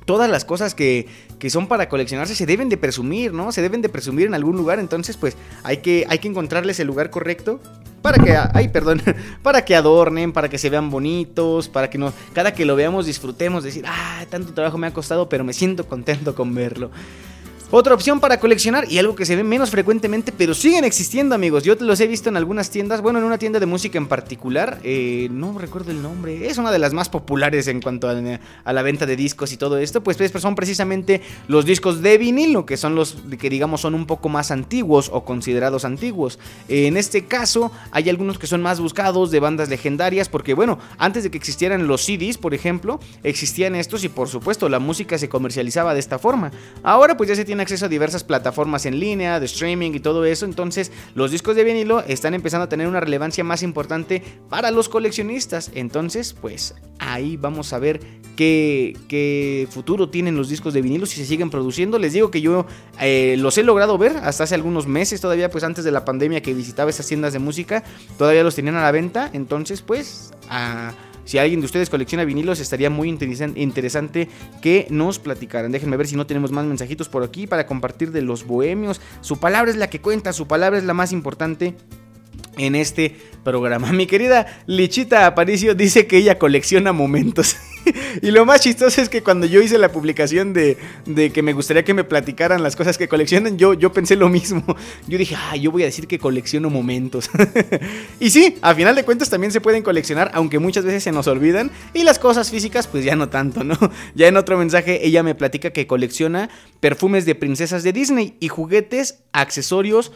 todas las cosas que, que, son para coleccionarse se deben de presumir, ¿no? Se deben de presumir en algún lugar, entonces pues hay que, hay que encontrarles el lugar correcto para que, ay, perdón, <laughs> para que adornen, para que se vean bonitos, para que no, cada que lo veamos disfrutemos, decir, ah, tanto trabajo me ha costado, pero me siento contento con verlo. Otra opción para coleccionar y algo que se ve menos frecuentemente, pero siguen existiendo, amigos. Yo los he visto en algunas tiendas, bueno, en una tienda de música en particular, eh, no recuerdo el nombre, es una de las más populares en cuanto a, la venta de discos y todo esto, pues, pues son precisamente los discos de vinilo, que son los que digamos son un poco más antiguos o considerados antiguos. en este caso, hay algunos que son más buscados de bandas legendarias, porque bueno, antes de que existieran los CDs, por ejemplo, existían estos y por supuesto la música se comercializaba de esta forma. Ahora pues ya se tiene acceso a diversas plataformas en línea, de streaming y todo eso, entonces los discos de vinilo están empezando a tener una relevancia más importante para los coleccionistas. Entonces, pues ahí vamos a ver qué, futuro tienen los discos de vinilo si se siguen produciendo. Les digo que yo eh, los he logrado ver hasta hace algunos meses todavía, pues antes de la pandemia que visitaba esas tiendas de música, todavía los tenían a la venta. Entonces, pues... a si alguien de ustedes colecciona vinilos, estaría muy interesante que nos platicaran. Déjenme ver si no tenemos más mensajitos por aquí para compartir de los bohemios. Su palabra es la que cuenta, su palabra es la más importante en este programa. <laughs> Mi querida Lichita Aparicio dice que ella colecciona momentos. <laughs> y lo más chistoso es que cuando yo hice la publicación de, que me gustaría que me platicaran las cosas que coleccionan, yo, yo pensé lo mismo. <laughs> Yo dije, ah, yo voy a decir que colecciono momentos. y sí, a final de cuentas también se pueden coleccionar, aunque muchas veces se nos olvidan. Y las cosas físicas, pues ya no tanto, ¿no? Ya en otro mensaje ella me platica que colecciona perfumes de princesas de Disney y juguetes, accesorios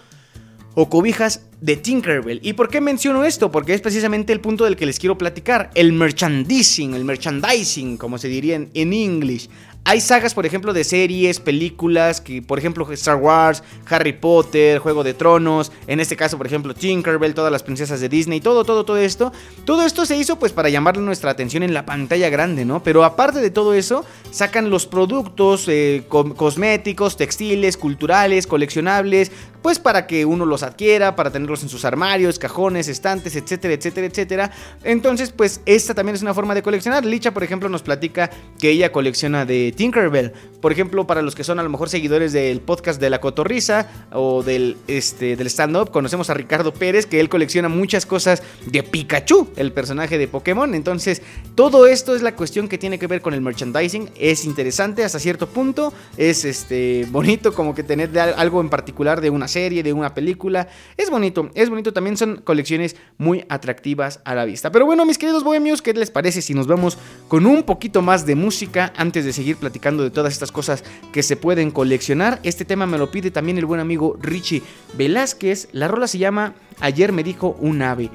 o cobijas de Tinkerbell. ¿Y por qué menciono esto? Porque es precisamente el punto del que les quiero platicar. El merchandising, el merchandising, como se diría en, en English. Hay sagas, por ejemplo, de series, películas, que por ejemplo Star Wars, Harry Potter, Juego de Tronos, en este caso, por ejemplo, Tinkerbell, todas las princesas de Disney, todo, todo, todo esto. Todo esto se hizo pues para llamarle nuestra atención en la pantalla grande, ¿no? Pero aparte de todo eso, sacan los productos eh, cosméticos, textiles, culturales, coleccionables, pues para que uno los adquiera, para tenerlos en sus armarios, cajones, estantes, etcétera, etcétera, etcétera. Entonces, pues esta también es una forma de coleccionar. Licha, por ejemplo, nos platica que ella colecciona de Tinkerbell. Por ejemplo, para los que son a lo mejor seguidores del podcast de La Cotorrisa o del, este, del stand-up, conocemos a Ricardo Pérez, que él colecciona muchas cosas de Pikachu, el personaje de Pokémon. Entonces, todo esto es la cuestión que tiene que ver con el merchandising. Es interesante hasta cierto punto. Es este, bonito como que tener algo en particular de una serie, de una película. Es bonito, es bonito. También son colecciones muy atractivas a la vista. Pero bueno, mis queridos bohemios, ¿qué les parece si nos vamos con un poquito más de música antes de seguir platicando de todas estas cosas que se pueden coleccionar. Este tema me lo pide también el buen amigo Richie Velázquez. La rola se llama Ayer me dijo un ave.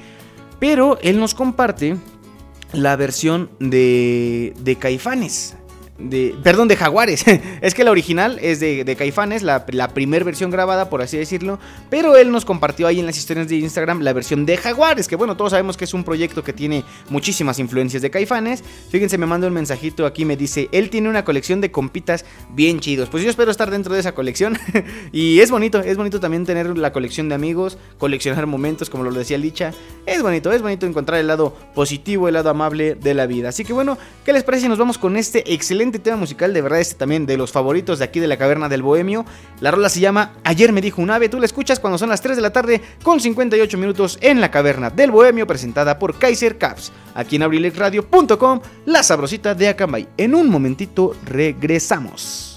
Pero él nos comparte la versión de, de Caifanes perdón, de Jaguares. <laughs> es que la original es de, Caifanes, la, primera versión grabada, por así decirlo. Pero él nos compartió ahí en las historias de Instagram la versión de Jaguares, que bueno, todos sabemos que es un proyecto que tiene muchísimas influencias de Caifanes. Fíjense, me manda un mensajito aquí, me dice, él tiene una colección de compitas bien chidos. Pues yo espero estar dentro de esa colección. <laughs> y es bonito, es bonito también tener la colección de amigos, coleccionar momentos, como lo decía Licha. Es bonito, es bonito encontrar el lado positivo, el lado amable de la vida. Así que bueno, ¿qué les parece si nos vamos con este excelente excelente tema musical, de verdad, este también de los favoritos de aquí de la Caverna del Bohemio. La rola se llama Ayer me dijo un ave, tú la escuchas cuando son las 3 de la tarde con 58 minutos en la Caverna del Bohemio, presentada por Kaiser Caps, aquí en abrilexradio.com, la sabrosita de Acambay. En un momentito regresamos.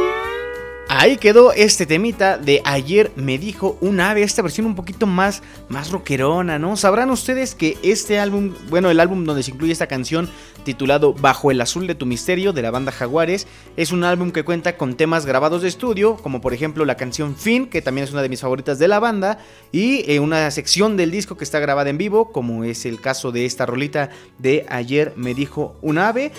Ahí quedó este temita de ayer me dijo un ave, esta versión un poquito más, más rockerona, ¿no? Sabrán ustedes que este álbum, bueno, el álbum donde se incluye esta canción titulado Bajo el azul de tu misterio de la banda Jaguares, es un álbum que cuenta con temas grabados de estudio, como por ejemplo la canción Fin, que también es una de mis favoritas de la banda, y eh, una sección del disco que está grabada en vivo, como es el caso de esta rolita de ayer me dijo un ave.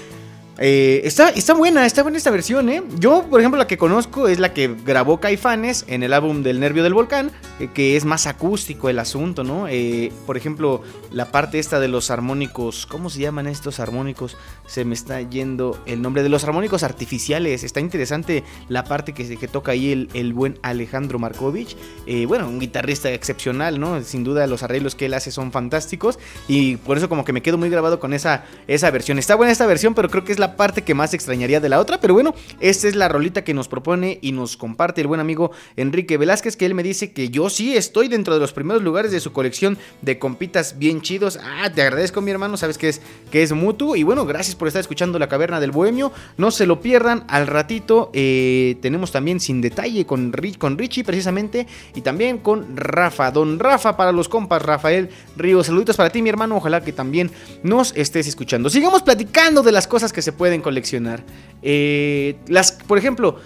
Eh, está, está buena, está buena esta versión, ¿eh? Yo, por ejemplo, la que conozco es la que grabó Caifanes en el álbum del Nervio del Volcán, eh, que es más acústico el asunto, ¿no? Eh, por ejemplo, la parte esta de los armónicos, ¿cómo se llaman estos armónicos? Se me está yendo el nombre de los armónicos artificiales. Está interesante la parte que, que toca ahí el, el buen Alejandro Markovich. Eh, bueno, un guitarrista excepcional, ¿no? Sin duda los arreglos que él hace son fantásticos y por eso como que me quedo muy grabado con esa, esa versión. Está buena esta versión, pero creo que es la parte que más extrañaría de la otra, pero bueno, esta es la rolita que nos propone y nos comparte el buen amigo Enrique Velázquez, que él me dice que yo sí estoy dentro de los primeros lugares de su colección de compitas bien chidos. Ah, te agradezco mi hermano, sabes que es, que es mutuo. Y bueno, gracias por estar escuchando La Caverna del Bohemio. No se lo pierdan, al ratito eh, tenemos también Sin Detalle con, con Richie precisamente y también con Rafa. Don Rafa para los compas, Rafael Ríos. Saluditos para ti mi hermano, ojalá que también nos estés escuchando. Sigamos platicando de las cosas que se pueden coleccionar. Eh, las, por ejemplo,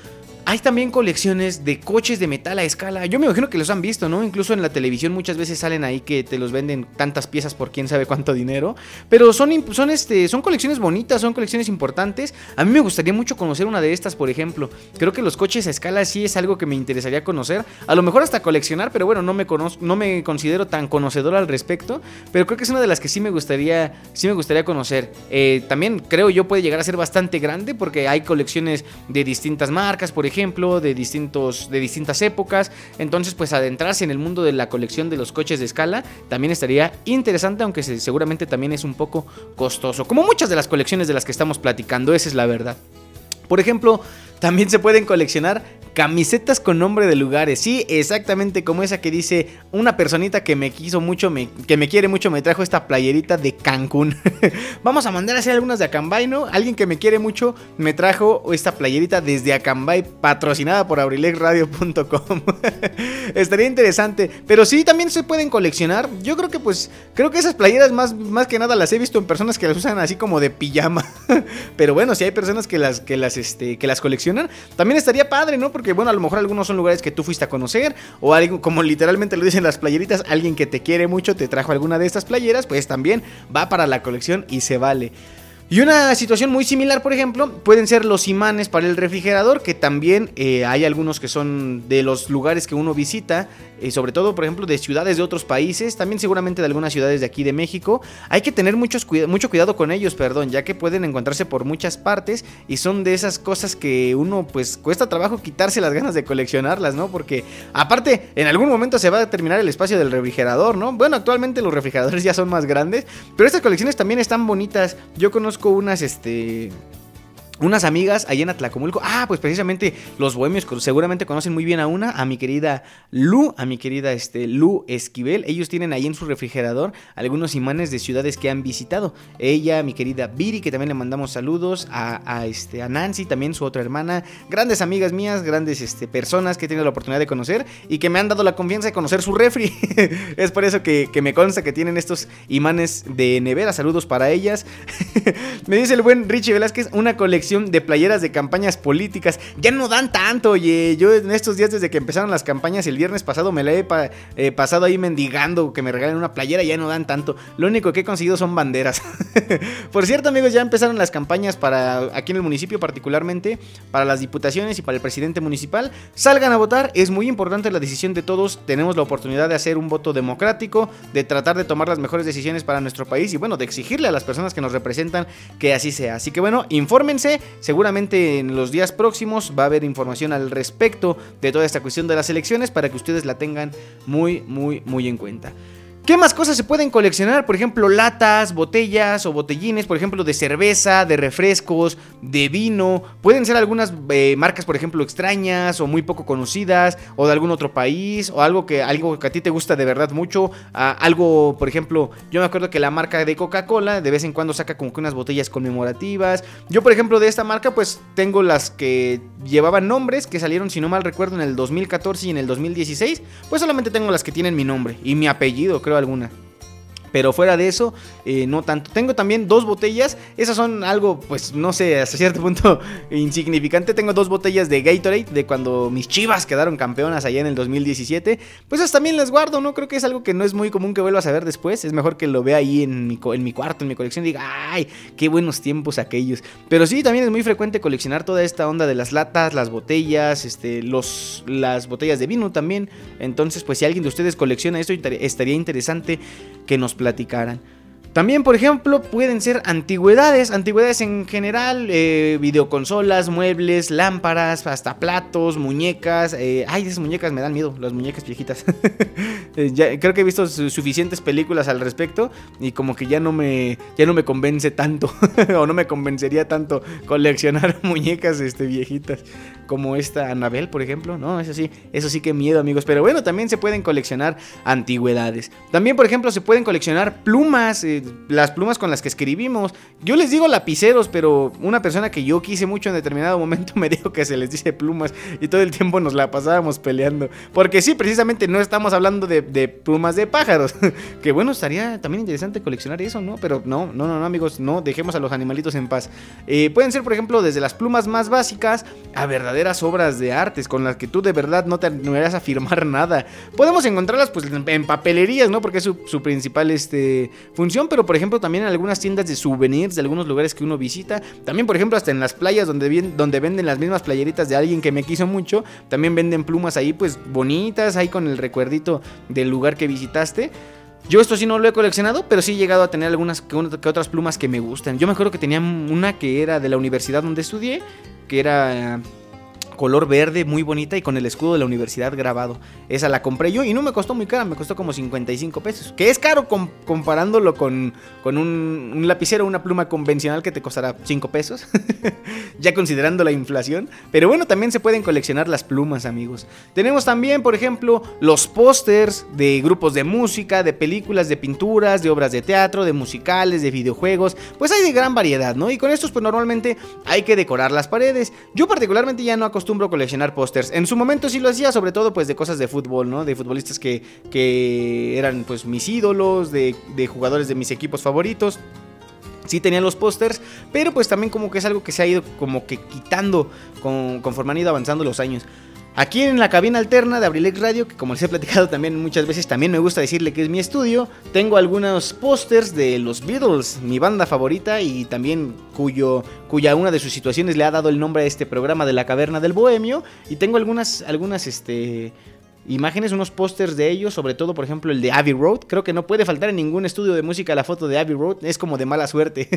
hay también colecciones de coches de metal a escala. Yo me imagino que los han visto, ¿no? Incluso en la televisión muchas veces salen ahí que te los venden tantas piezas por quién sabe cuánto dinero. Pero son, son, este, son colecciones bonitas, son colecciones importantes. A mí me gustaría mucho conocer una de estas, por ejemplo. Creo que los coches a escala sí es algo que me interesaría conocer. A lo mejor hasta coleccionar, pero bueno, no me, conozco, no me considero tan conocedor al respecto. Pero creo que es una de las que sí me gustaría, sí me gustaría conocer. Eh, también creo yo puede llegar a ser bastante grande porque hay colecciones de distintas marcas, por ejemplo de, distintos, de distintas épocas. Entonces, pues adentrarse en el mundo de la colección de los coches de escala también estaría interesante, aunque seguramente también es un poco costoso. Como muchas de las colecciones de las que estamos platicando, esa es la verdad. Por ejemplo, también se pueden coleccionar camisetas con nombre de lugares. Sí, exactamente como esa que dice una personita que me quiso mucho, que me quiere mucho, me trajo esta playerita de Cancún. <laughs> Vamos a mandar a hacer algunas de Acambay, ¿no? Alguien que me quiere mucho me trajo esta playerita desde Acambay, patrocinada por abrilexradio.com. <laughs> Estaría interesante. Pero sí, también se pueden coleccionar. Yo creo que pues, creo que esas playeras más, más que nada las he visto en personas que las usan así como de pijama. <laughs> Pero bueno, si hay personas que las, que las, este, que las coleccionan, también estaría padre, ¿no? Porque que bueno, a lo mejor algunos son lugares que tú fuiste a conocer, o algo como literalmente lo dicen las playeritas, alguien que te quiere mucho te trajo alguna de estas playeras, pues también va para la colección y se vale. Y una situación muy similar, por ejemplo, pueden ser los imanes para el refrigerador, que también eh, hay algunos que son de los lugares que uno visita, eh, sobre todo, por ejemplo, de ciudades de otros países, también seguramente de algunas ciudades de aquí de México. Hay que tener mucho cuidado con ellos, perdón, ya que pueden encontrarse por muchas partes y son de esas cosas que uno, pues, cuesta trabajo quitarse las ganas de coleccionarlas, ¿no? Porque, aparte, en algún momento se va a terminar el espacio del refrigerador, ¿no? Bueno, actualmente los refrigeradores <laughs> ya son más grandes, pero estas colecciones también están bonitas. Yo conozco unas, este, unas amigas allá en Atlacomulco. Ah, pues precisamente los bohemios seguramente conocen muy bien a una, a mi querida Lu, a mi querida este, Lu Esquivel. Ellos tienen ahí en su refrigerador algunos imanes de ciudades que han visitado. Ella, mi querida Viri, que también le mandamos saludos, a, este, a Nancy, también su otra hermana. Grandes amigas mías, grandes este, personas que he tenido la oportunidad de conocer y que me han dado la confianza de conocer su refri. <laughs> es por eso que, que me consta que tienen estos imanes de nevera. Saludos para ellas. <laughs> me dice el buen Richie Velázquez, una colección de playeras de campañas políticas. Ya no dan tanto, oye. Yo en estos días, desde que empezaron las campañas, el viernes pasado me la he eh, pasado ahí mendigando que me regalen una playera. Ya no dan tanto. Lo único que he conseguido son banderas. <laughs> Por cierto, amigos, ya empezaron las campañas para aquí en el municipio, particularmente para las diputaciones y para el presidente municipal. Salgan a votar. Es muy importante la decisión de todos. Tenemos la oportunidad de hacer un voto democrático, de tratar de tomar las mejores decisiones para nuestro país y, bueno, de exigirle a las personas que nos representan que así sea. Así que, bueno, infórmense Seguramente en los días próximos va a haber información al respecto de toda esta cuestión de las elecciones para que ustedes la tengan muy, muy, muy en cuenta. ¿Qué más cosas se pueden coleccionar? Por ejemplo, latas, botellas o botellines, por ejemplo, de cerveza, de refrescos, de vino. Pueden ser algunas eh, marcas, por ejemplo, extrañas o muy poco conocidas, o de algún otro país, o algo que, algo que a ti te gusta de verdad mucho. algo, por ejemplo, yo me acuerdo que la marca de Coca-Cola de vez en cuando saca como que unas botellas conmemorativas. Yo, por ejemplo, de esta marca, pues tengo las que llevaban nombres, que salieron, si no mal recuerdo, en el 2014 y en el 2016. Pues solamente tengo las que tienen mi nombre y mi apellido, creo alguna. Pero fuera de eso, eh, no tanto. Tengo también dos botellas. Esas son algo, pues no sé, hasta cierto punto <laughs> insignificante. Tengo dos botellas de Gatorade de cuando mis chivas quedaron campeonas allá en el 2017. Pues esas también las guardo, ¿no? Creo que es algo que no es muy común que vuelvas a ver después. Es mejor que lo vea ahí en mi, en mi cuarto, en mi colección. Y diga, ¡ay! ¡Qué buenos tiempos aquellos! Pero sí, también es muy frecuente coleccionar toda esta onda de las latas, las botellas, este, los, las botellas de vino también. Entonces, pues si alguien de ustedes colecciona esto, estaría interesante que nos También, por ejemplo, pueden ser antigüedades, antigüedades en general, eh, videoconsolas, muebles, lámparas, hasta platos, muñecas. Eh, ay, esas muñecas me dan miedo, las muñecas viejitas. <laughs> Eh, creo que he visto su- suficientes películas al respecto y como que ya no me, ya no me convence tanto <laughs> o no me convencería tanto coleccionar <laughs> muñecas este, viejitas como esta Anabel, por ejemplo. No, eso sí, eso sí que miedo, amigos. Pero bueno, también se pueden coleccionar antigüedades. También, por ejemplo, se pueden coleccionar plumas, eh, las plumas con las que escribimos. Yo les digo lapiceros, pero una persona que yo quise mucho en determinado <laughs> momento me dijo que se les dice plumas y todo el tiempo nos la pasábamos peleando. Porque sí, precisamente no estamos hablando de, de plumas de pájaros. <laughs> que bueno, estaría también interesante coleccionar eso, ¿no? Pero no, no, no, no, amigos, no, dejemos a los animalitos en paz. Eh, pueden ser, por ejemplo, desde las plumas más básicas a verdaderas obras de artes con las que tú de verdad no te animarías a firmar <laughs> nada. Podemos encontrarlas pues en, papelerías, ¿no? Porque es su, su principal este, función, pero por ejemplo también en algunas tiendas de souvenirs de algunos lugares que uno visita. También, por ejemplo, hasta en las playas donde, vien- donde venden las mismas playeritas de alguien que me quiso mucho, también venden plumas ahí pues bonitas, ahí con el recuerdito del lugar que visitaste. Yo esto sí no lo he coleccionado, pero sí he llegado a tener algunas que, otras plumas que me gustan. Yo me acuerdo que tenía una que era de la universidad donde estudié, que era color verde, muy bonita y con el escudo de la universidad grabado. Esa la compré yo y no me costó muy cara, me costó como 55 pesos. Que es caro com- comparándolo con, con un, un lapicero, una pluma convencional que te costará 5 pesos. <laughs> ya considerando la inflación. Pero bueno, también se pueden coleccionar las plumas, amigos. Tenemos también, por ejemplo, los pósters de grupos de música, de películas, de pinturas, de obras de teatro, de musicales, de videojuegos. Pues hay de gran variedad, ¿no? Y con estos, pues normalmente hay que decorar las paredes. Yo particularmente ya no acostumbro coleccionar pósters. En su momento sí lo hacía, sobre todo pues de cosas de fútbol, ¿no? De futbolistas que, que eran pues mis ídolos, de, de jugadores de mis equipos favoritos. Sí tenían los pósters, pero pues también como que es algo que se ha ido como que quitando con- conforme han ido avanzando los años. Aquí en la cabina alterna de Abrilex Radio, que como les he platicado también muchas veces, también me gusta decirle que es mi estudio, tengo algunos pósters de los Beatles, mi banda favorita y también cuyo, cuya una de sus situaciones le ha dado el nombre a este programa de la caverna del bohemio. Y tengo algunas, algunas, este imágenes, unos pósters de ellos, sobre todo por ejemplo el de Abbey Road. Creo que no puede faltar en ningún estudio de música la foto de Abbey Road, es como de mala suerte.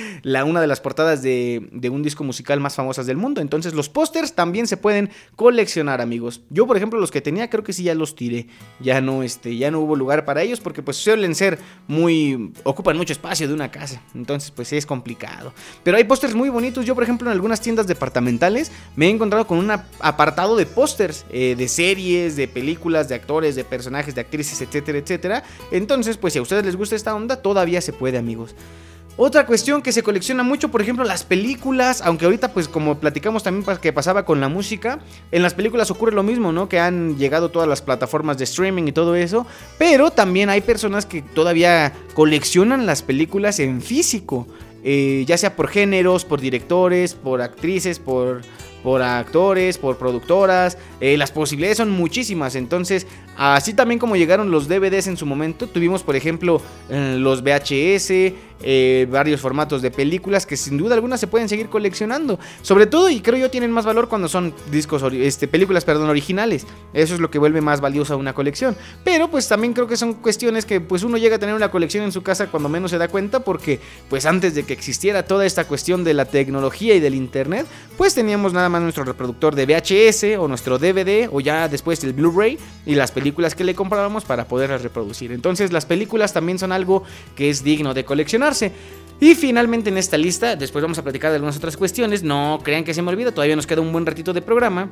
<laughs> la una de las portadas de, de un disco musical más famosas del mundo. Entonces los pósters también se pueden coleccionar, amigos. Yo, por ejemplo, los que tenía creo que sí ya los tiré. Ya no este, ya no hubo lugar para ellos porque pues suelen ser muy ocupan mucho espacio de una casa. Entonces, pues es complicado. Pero hay pósters muy bonitos. Yo, por ejemplo, en algunas tiendas departamentales me he encontrado con un apartado de pósters eh, de series, de películas, de actores, de personajes, de actrices, etcétera, etcétera. Entonces, pues si a ustedes les gusta esta onda, todavía se puede, amigos. Otra cuestión que se colecciona mucho, por ejemplo, las películas, aunque ahorita pues como platicamos también que pasaba con la música, en las películas ocurre lo mismo, ¿no? Que han llegado todas las plataformas de streaming y todo eso, pero también hay personas que todavía coleccionan las películas en físico, eh, ya sea por géneros, por directores, por actrices, por por actores, por productoras, eh, las posibilidades son muchísimas, entonces así también como llegaron los DVDs en su momento, tuvimos por ejemplo eh, los VHS, eh, varios formatos de películas que sin duda alguna se pueden seguir coleccionando, sobre todo y creo yo tienen más valor cuando son discos, este, películas, perdón, originales, eso es lo que vuelve más valiosa una colección, pero pues también creo que son cuestiones que pues uno llega a tener una colección en su casa cuando menos se da cuenta porque pues antes de que existiera toda esta cuestión de la tecnología y del internet, pues teníamos nada más nuestro reproductor de VHS o nuestro DVD o ya después el Blu-ray y las películas que le comprábamos para poderlas reproducir. Entonces las películas también son algo que es digno de coleccionarse. Y finalmente en esta lista, después vamos a platicar de algunas otras cuestiones, no crean que se me olvida, todavía nos queda un buen ratito de programa.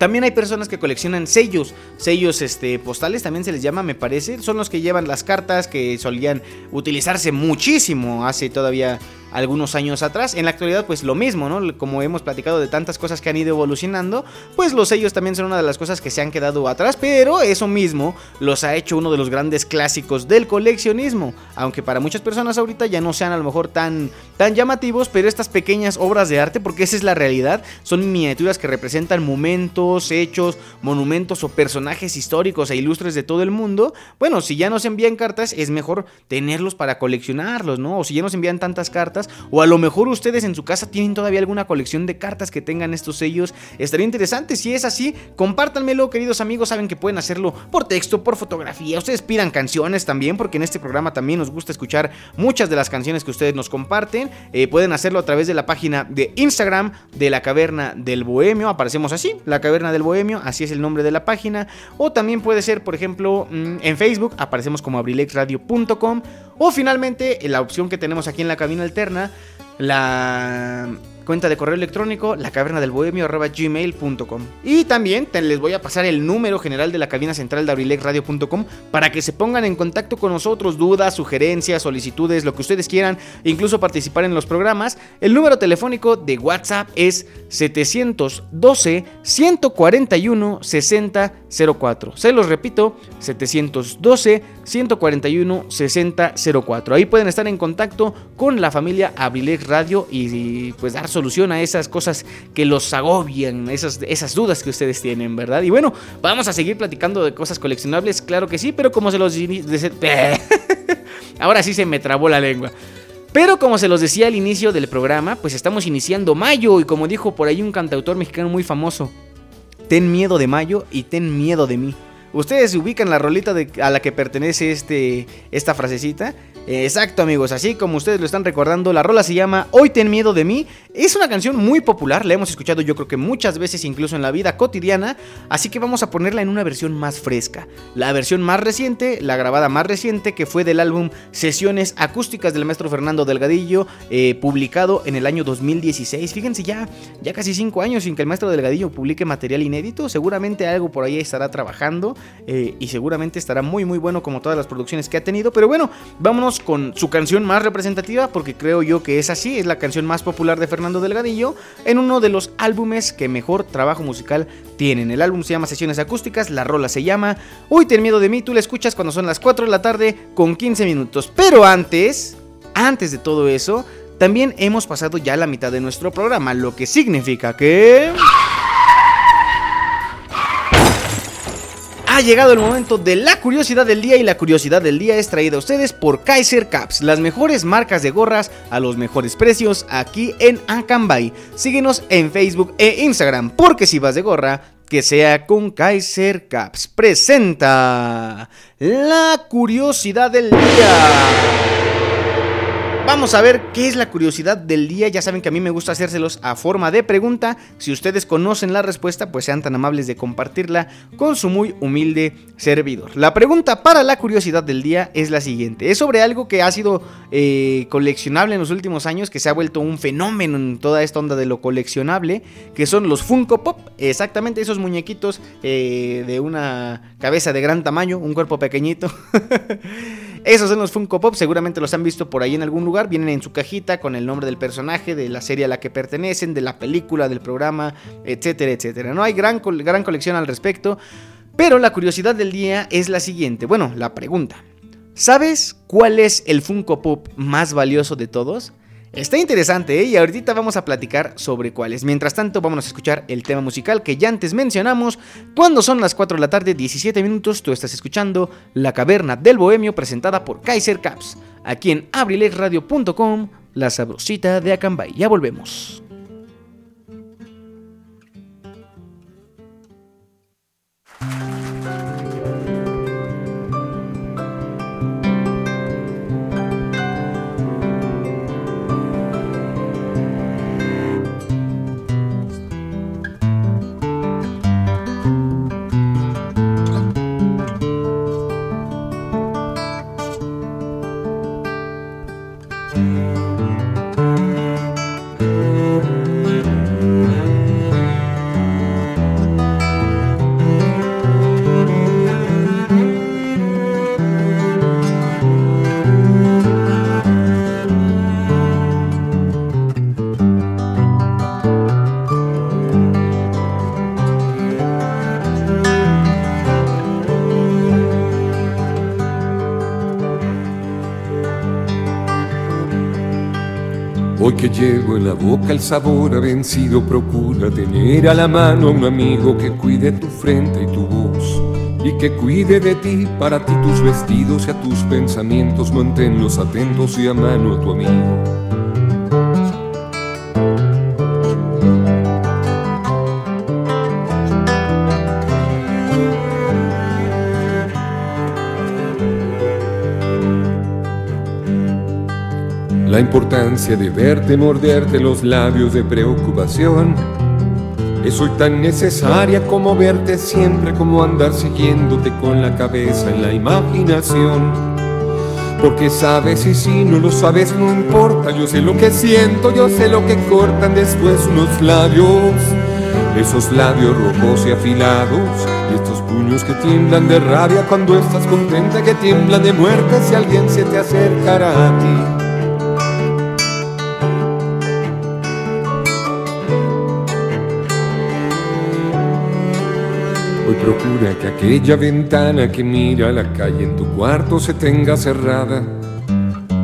También hay personas que coleccionan sellos, sellos este, postales también se les llama, me parece. Son los que llevan las cartas que solían utilizarse muchísimo hace todavía algunos años atrás. En la actualidad, pues lo mismo, ¿no? Como hemos platicado de tantas cosas que han ido evolucionando, pues los sellos también son una de las cosas que se han quedado atrás, pero eso mismo los ha hecho uno de los grandes clásicos del coleccionismo. Aunque para muchas personas ahorita ya no sean a lo mejor tan, tan llamativos, pero estas pequeñas obras de arte, porque esa es la realidad, son miniaturas que representan momentos, hechos, monumentos o personajes históricos e ilustres de todo el mundo. Bueno, si ya nos envían cartas, es mejor tenerlos para coleccionarlos, ¿no? O si ya nos envían tantas cartas, o a lo mejor ustedes en su casa tienen todavía alguna colección de cartas que tengan estos sellos, estaría interesante. Si es así, compártanmelo, queridos amigos. Saben que pueden hacerlo por texto, por fotografía. Ustedes pidan canciones también, porque en este programa también nos gusta escuchar muchas de las canciones que ustedes nos comparten. Eh, pueden hacerlo a través de la página de Instagram de la Caverna del Bohemio. Aparecemos así, la Caverna Caverna del Bohemio, así es el nombre de la página. O también puede ser, por ejemplo, mm, en Facebook, aparecemos como abrilexradio.com. O finalmente, la opción que tenemos aquí en la cabina alterna, la cuenta de correo electrónico la caverna del bohemio gmail.com y también les voy a pasar el número general de la cabina central de abrilexradio.com para que se pongan en contacto con nosotros dudas sugerencias solicitudes lo que ustedes quieran incluso participar en los programas. El número telefónico de WhatsApp es 712 141 6004 se los repito 712 141 6004 ahí pueden estar en contacto con la familia Abrilex Radio y, pues dar solución a esas cosas que los agobian, esas, esas dudas que ustedes tienen, ¿verdad? Y bueno, vamos a seguir platicando de cosas coleccionables, claro que sí, pero como se los... <laughs> Ahora sí se me trabó la lengua. Pero como se los decía al inicio del programa, pues estamos iniciando mayo y como dijo por ahí un cantautor mexicano muy famoso, ten miedo de mayo y ten miedo de mí. Ustedes ubican la rolita de, a la que pertenece este, esta frasecita. Exacto amigos, así como ustedes lo están recordando, la rola se llama Hoy ten miedo de mí. Es una canción muy popular, la hemos escuchado yo creo que muchas veces incluso en la vida cotidiana, así que vamos a ponerla en una versión más fresca. La versión más reciente, la grabada más reciente, que fue del álbum Sesiones Acústicas del maestro Fernando Delgadillo, eh, publicado en el año 2016. Fíjense ya, ya casi 5 años sin que el maestro Delgadillo publique material inédito, seguramente algo por ahí estará trabajando eh, y seguramente estará muy muy bueno como todas las producciones que ha tenido, pero bueno, vámonos con su canción más representativa, porque creo yo que es así, es la canción más popular de Fernando Delgadillo, en uno de los álbumes que mejor trabajo musical tienen. El álbum se llama Sesiones Acústicas, la rola se llama Uy, ten miedo de mí, tú la escuchas cuando son las 4 de la tarde con 15 minutos. Pero antes, antes de todo eso, también hemos pasado ya la mitad de nuestro programa, lo que significa que... Ha llegado el momento de la curiosidad del día y la curiosidad del día es traída a ustedes por Kaiser Caps, las mejores marcas de gorras a los mejores precios aquí en Acambay. Síguenos en Facebook e Instagram, porque si vas de gorra, que sea con Kaiser Caps. Presenta la curiosidad del día. Vamos a ver qué es la curiosidad del día. Ya saben que a mí me gusta hacérselos a forma de pregunta. Si ustedes conocen la respuesta, pues sean tan amables de compartirla con su muy humilde servidor. La pregunta para la curiosidad del día es la siguiente. Es sobre algo que ha sido eh, coleccionable en los últimos años, que se ha vuelto un fenómeno en toda esta onda de lo coleccionable, que son los Funko Pop. Exactamente esos muñequitos eh, de una cabeza de gran tamaño, un cuerpo pequeñito. <laughs> Esos son los Funko Pop, seguramente los han visto por ahí en algún lugar, vienen en su cajita con el nombre del personaje, de la serie a la que pertenecen, de la película, del programa, etcétera, etcétera. No hay gran, gran colección al respecto, pero la curiosidad del día es la siguiente, bueno, la pregunta. ¿Sabes cuál es el Funko Pop más valioso de todos? Está interesante, ¿eh? Y ahorita vamos a platicar sobre cuáles. Mientras tanto, vamos a escuchar el tema musical que ya antes mencionamos. Cuando son las 4 de la tarde, 17 minutos, tú estás escuchando La Caverna del Bohemio presentada por Kaiser Caps. Aquí en abrilexradio.com, la sabrosita de Acambay. Ya volvemos. Que llevo en la boca el sabor a vencido, procura tener a la mano a un amigo que cuide tu frente y tu voz. Y que cuide de ti, para ti tus vestidos y a tus pensamientos, manténlos atentos y a mano a tu amigo. La importancia de verte morderte los labios de preocupación que soy tan necesaria como verte siempre, como andar siguiéndote con la cabeza en la imaginación. Porque sabes y si no lo sabes no importa, yo sé lo que siento, yo sé lo que cortan después unos labios, esos labios rojos y afilados, y estos puños que tiemblan de rabia cuando estás contenta, que tiemblan de muerte si alguien se te acercará a ti. Procura que aquella ventana que mira a la calle en tu cuarto se tenga cerrada.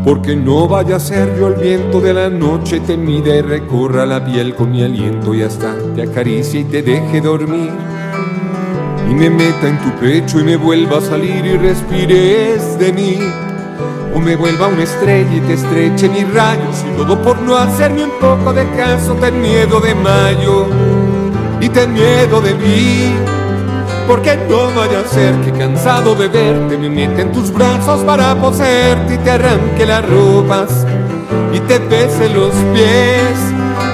Porque no vaya a ser yo el viento de la noche te mire y recorra la piel con mi aliento y hasta te acaricie y te deje dormir. Y me meta en tu pecho y me vuelva a salir y respires de mí. O me vuelva una estrella y te estreche mis rayos y todo por no hacerme un poco de caso. Ten miedo de mayo y ten miedo de mí. Porque no vaya a ser que cansado de verte me meta en tus brazos para poseerte y te arranque las ropas y te bese los pies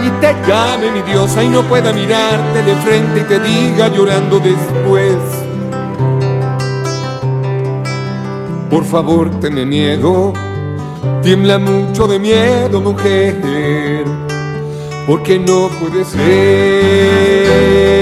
y te llame mi diosa y no pueda mirarte de frente y te diga llorando después. Por favor, tenme miedo, tiembla mucho de miedo, mujer, porque no puede ser.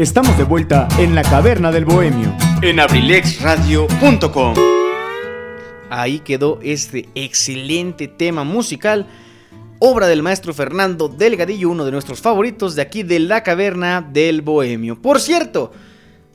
Estamos de vuelta en la caverna del bohemio. En abrilexradio.com. Ahí quedó este excelente tema musical, obra del maestro Fernando Delgadillo, uno de nuestros favoritos de aquí de la caverna del bohemio. Por cierto,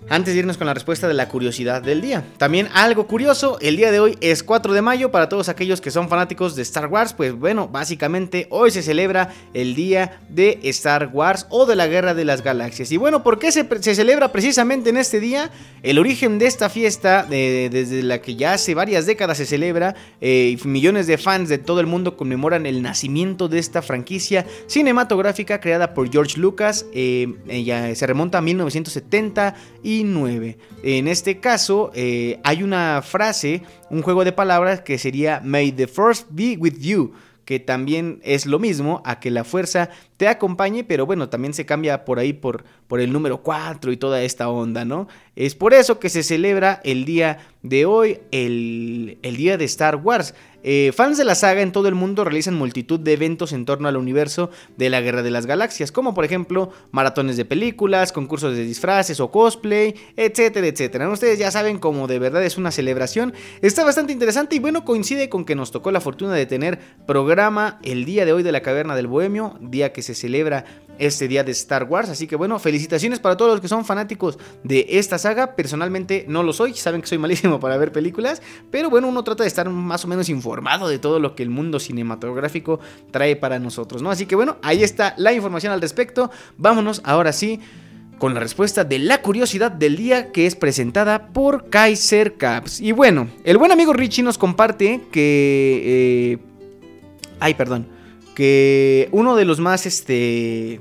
antes de irnos con la respuesta de la curiosidad del día. También algo curioso, el día de hoy es 4 de mayo para todos aquellos que son fanáticos de Star Wars, pues bueno, básicamente hoy se celebra el día de Star Wars o de la Guerra de las Galaxias. Y bueno, ¿por qué se, celebra precisamente en este día? El origen de esta fiesta, desde la que ya hace varias décadas se celebra, eh, millones de fans de todo el mundo conmemoran el nacimiento de esta franquicia cinematográfica creada por George Lucas, eh, ella se remonta a 1970 y 9. En este caso, eh, hay una frase, un juego de palabras que sería May the Force be with you que también es lo mismo a que la fuerza te acompañe, pero bueno, también se cambia por ahí por, por el número 4 y toda esta onda, ¿no? Es por eso que se celebra el día de hoy, el, el día de Star Wars. Eh, fans de la saga en todo el mundo realizan multitud de eventos en torno al universo de la Guerra de las Galaxias, como por ejemplo maratones de películas, concursos de disfraces o cosplay, etcétera, etcétera. Ustedes ya saben cómo de verdad es una celebración. Está bastante interesante y bueno, coincide con que nos tocó la fortuna de tener programa el día de hoy de la Caverna del Bohemio, día que se celebra este día de Star Wars. Así que bueno, felicitaciones para todos los que son fanáticos de esta saga. Personalmente no lo soy, saben que soy malísimo <laughs> para ver películas, pero bueno, uno trata de estar más o menos informado de todo lo que el mundo cinematográfico trae para nosotros, ¿no? Así que bueno, ahí está la información al respecto. Vámonos ahora sí con la respuesta de la curiosidad del día que es presentada por Kaiser Caps. Y bueno, el buen amigo Richie nos comparte que... Eh, ay, perdón que uno de los más, este...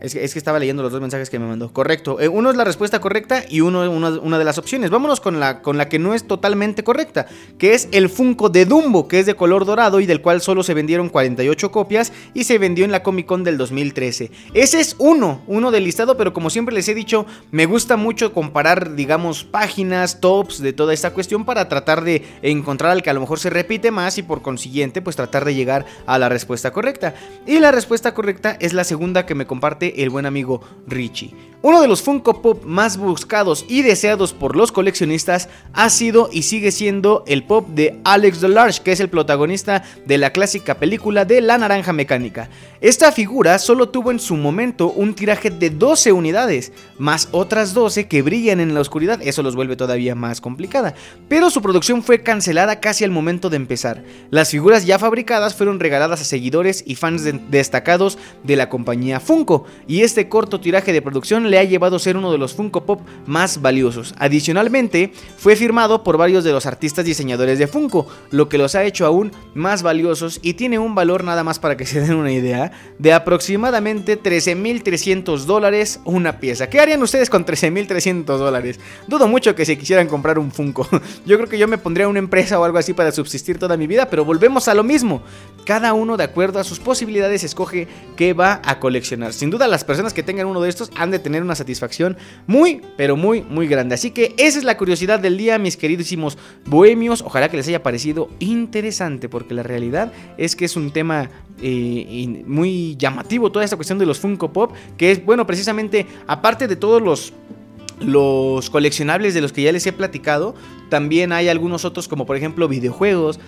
Es que, es que, estaba leyendo los dos mensajes que me mandó. Correcto. Eh, uno es la respuesta correcta y uno una, una, de las opciones. Vámonos con la, con la que no es totalmente correcta. Que es el Funko de Dumbo, que es de color dorado y del cual solo se vendieron 48 copias y se vendió en la Comic Con del 2013. Ese es uno, uno del listado, pero como siempre les he dicho, me gusta mucho comparar, digamos, páginas, tops de toda esta cuestión para tratar de encontrar al que a lo mejor se repite más y por consiguiente, pues tratar de llegar a la respuesta correcta. Y la respuesta correcta es la segunda que me comparte el buen amigo Richie. Uno de los Funko Pop más buscados y deseados por los coleccionistas ha sido y sigue siendo el pop de Alex DeLarge, que es el protagonista de la clásica película de La Naranja Mecánica. Esta figura solo tuvo en su momento un tiraje de 12 unidades, más otras 12 que brillan en la oscuridad, eso los vuelve todavía más complicada, pero su producción fue cancelada casi al momento de empezar. Las figuras ya fabricadas fueron regaladas a seguidores y fans de- destacados de la compañía Funko, y este corto tiraje de producción le ha llevado a ser uno de los Funko Pop más valiosos. Adicionalmente, fue firmado por varios de los artistas diseñadores de Funko, lo que los ha hecho aún más valiosos y tiene un valor nada más para que <laughs> se den una idea de aproximadamente 13.300 dólares una pieza. ¿Qué harían ustedes con 13.300 dólares? Dudo mucho que se quisieran comprar un Funko. <laughs> Yo creo que yo me pondría una empresa o algo así para subsistir toda mi vida, pero volvemos a lo mismo. Cada uno de acuerdo a sus posibilidades escoge qué va a coleccionar. Sin duda las personas que tengan uno de estos han de tener una satisfacción muy, pero muy, muy grande. Así que esa es la curiosidad del día, mis queridísimos bohemios. Ojalá que les haya parecido interesante, porque la realidad es que es un tema eh, muy llamativo toda esta cuestión de los Funko Pop, que es, bueno, precisamente, aparte de todos los los coleccionables de los que ya les he platicado, también hay algunos otros como por ejemplo videojuegos,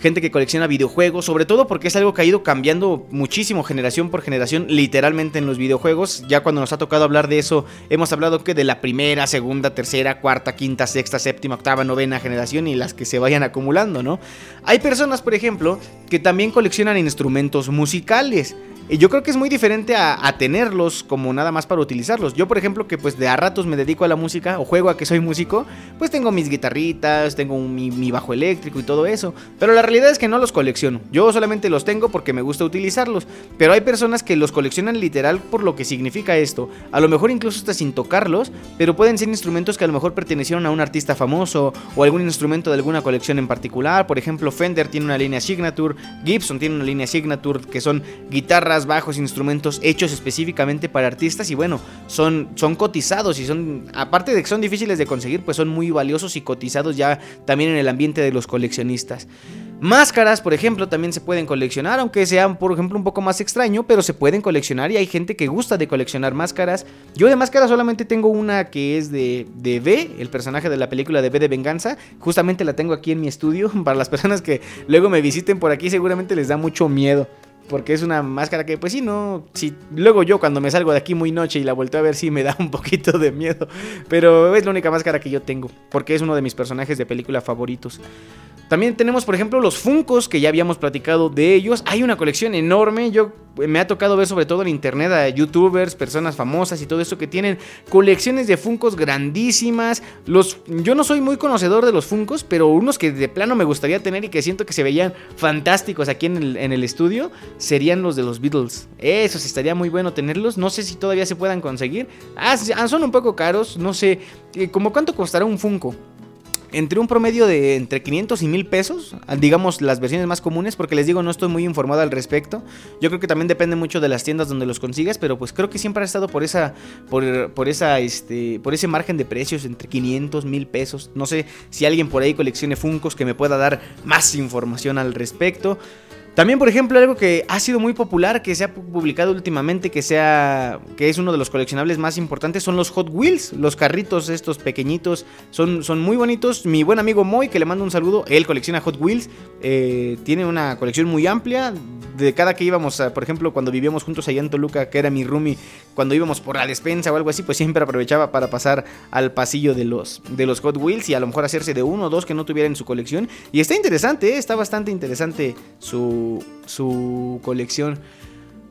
gente que colecciona videojuegos, sobre todo porque es algo que ha ido cambiando muchísimo generación por generación, literalmente en los videojuegos. Ya cuando nos ha tocado hablar de eso, hemos hablado que de la primera, segunda, tercera, cuarta, quinta, sexta, séptima, octava, novena generación y las que se vayan acumulando, ¿no? Hay personas, por ejemplo, que también coleccionan instrumentos musicales. Y yo creo que es muy diferente a, tenerlos como nada más para utilizarlos. Yo, por ejemplo, que pues de a ratos me dedico a la música o juego a que soy músico, pues tengo mis guitarritas, tengo mi, mi bajo eléctrico y todo eso. Pero la realidad es que no los colecciono. Yo solamente los tengo porque me gusta utilizarlos. Pero hay personas que los coleccionan literal por lo que significa esto. A lo mejor incluso hasta sin tocarlos, pero pueden ser instrumentos que a lo mejor pertenecieron a un artista famoso o algún instrumento de alguna colección en particular. Por ejemplo, Fender tiene una línea Signature, Gibson tiene una línea Signature que son guitarras, bajos, instrumentos hechos específicamente para artistas y bueno, son, son cotizados y son, aparte de que son difíciles de conseguir, pues son muy valiosos y cotizados ya también en el ambiente de los coleccionistas. Máscaras, por ejemplo, también se pueden coleccionar, aunque sean, por ejemplo, un poco más extraño, pero se pueden coleccionar y hay gente que gusta de coleccionar máscaras. Yo de máscaras solamente tengo una que es de, de V, el personaje de la película de V de Venganza. Justamente la tengo aquí en mi estudio. <laughs> Para las personas que luego me visiten por aquí, seguramente les da mucho miedo. Porque es una máscara que, pues sí, no. Si luego yo cuando me salgo de aquí muy noche y la volteo a ver, sí me da <laughs> un poquito de miedo. Pero es la única máscara que yo tengo. Porque es uno de mis personajes de película favoritos. También tenemos, por ejemplo, los Funcos, que ya habíamos platicado de ellos. Hay una colección enorme. Yo eh, me ha tocado ver sobre todo en internet a youtubers, personas famosas y todo eso que tienen colecciones de Funcos grandísimas. Los, yo no soy muy conocedor de los Funcos, pero unos que de plano me gustaría tener y que siento que se veían fantásticos aquí en el estudio serían los de los Beatles. Esos estaría muy bueno tenerlos. No sé si todavía se puedan conseguir. Ah, sí, ah, son un poco caros. No sé. eh, ¿Cómo cuánto costará un Funko? entre un promedio de entre 500 y 1000 pesos, digamos las versiones más comunes, porque les digo no estoy muy informado al respecto. Yo creo que también depende mucho de las tiendas donde los consigas, pero pues creo que siempre ha estado por esa por, por esa este por ese margen de precios entre 500 1000 pesos. No sé si alguien por ahí coleccione Funcos que me pueda dar más información al respecto. También, por ejemplo, algo que ha sido muy popular, que se ha pu- publicado últimamente, que sea, que es uno de los coleccionables más importantes, son los Hot Wheels, los carritos estos pequeñitos, son, son muy bonitos. Mi buen amigo Moy, que le mando un saludo, él colecciona Hot Wheels, eh, tiene una colección muy amplia. De cada que íbamos, a, por ejemplo, cuando vivíamos juntos allá en Toluca, que era mi roomie, cuando íbamos por la despensa o algo así, pues siempre aprovechaba para pasar al pasillo de los, de los Hot Wheels y a lo mejor hacerse de uno o dos que no tuviera en su colección. Y está interesante, ¿eh? está bastante interesante su, su colección.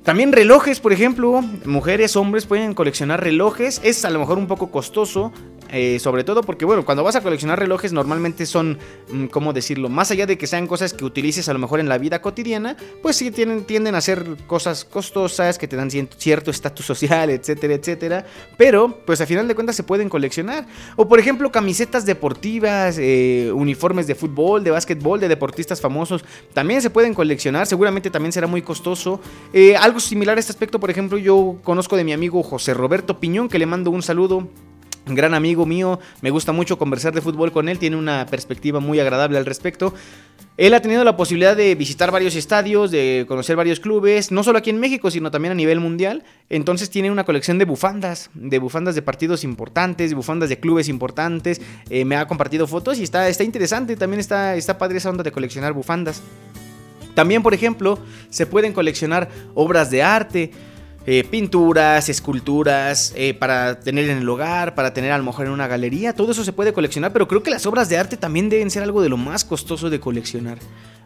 También relojes, por ejemplo, mujeres, hombres pueden coleccionar relojes. Es a lo mejor un poco costoso, eh, sobre todo porque, bueno, cuando vas a coleccionar relojes normalmente son, mm, ¿cómo decirlo? Más allá de que sean cosas que utilices a lo mejor en la vida cotidiana, pues sí tienden a ser cosas costosas que te dan cierto estatus <laughs> social, etcétera, etcétera. Pero, pues a final de cuentas se pueden coleccionar. O por ejemplo, camisetas deportivas, eh, uniformes de fútbol, de básquetbol, de deportistas famosos, también se pueden coleccionar. Seguramente también será muy costoso. Eh, algo similar a este aspecto, por ejemplo, yo conozco de mi amigo José Roberto Piñón, que le mando un saludo. gran amigo mío, me gusta mucho conversar de fútbol con él, tiene una perspectiva muy agradable al respecto. Él ha tenido la posibilidad de visitar varios estadios, de conocer varios clubes, no solo aquí en México, sino también a nivel mundial. Entonces tiene una colección de bufandas, de bufandas de partidos importantes, de bufandas de clubes importantes. Eh, me ha compartido fotos y está, está interesante, también está, está padre esa onda de coleccionar bufandas. También, por ejemplo, se pueden coleccionar obras de arte. Eh, pinturas, esculturas, eh, para tener en el hogar, para tener a lo mejor en una galería, todo eso se puede coleccionar, pero creo que las obras de arte también deben ser algo de lo más costoso de coleccionar.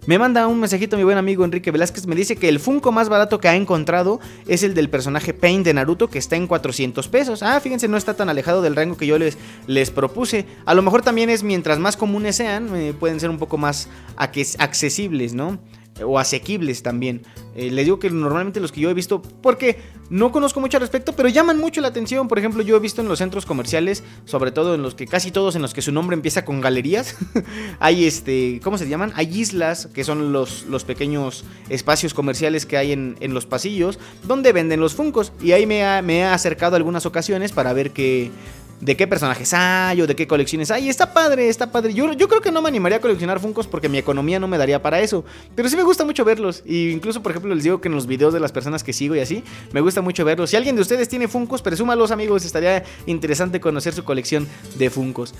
Me manda un mensajito mi buen amigo Enrique Velázquez, me dice que el Funko más barato que ha encontrado es el del personaje Pain de Naruto, que está en 400 pesos. Ah, fíjense, no está tan alejado del rango que yo les, propuse. A lo mejor también es mientras más comunes sean, eh, pueden ser un poco más accesibles, ¿no? O asequibles también. Eh, les digo que normalmente los que yo he visto, porque no conozco mucho al respecto, pero llaman mucho la atención. Por ejemplo, yo he visto en los centros comerciales, sobre todo en los que casi todos en los que su nombre empieza con galerías, <laughs> hay este, ¿cómo se llaman? Hay islas, que son los, los pequeños espacios comerciales que hay en, en los pasillos, donde venden los funcos. Y ahí me, me he acercado algunas ocasiones para ver qué de qué personajes hay o de qué colecciones hay. Está padre, está padre. Yo, yo creo que no me animaría a coleccionar Funkos porque mi economía no me daría para eso. Pero sí me gusta mucho verlos. Y incluso, por ejemplo, les digo que en los videos de las personas que sigo y así, me gusta mucho verlos. Si alguien de ustedes tiene Funkos, presúmalos amigos. Estaría interesante conocer su colección de Funkos.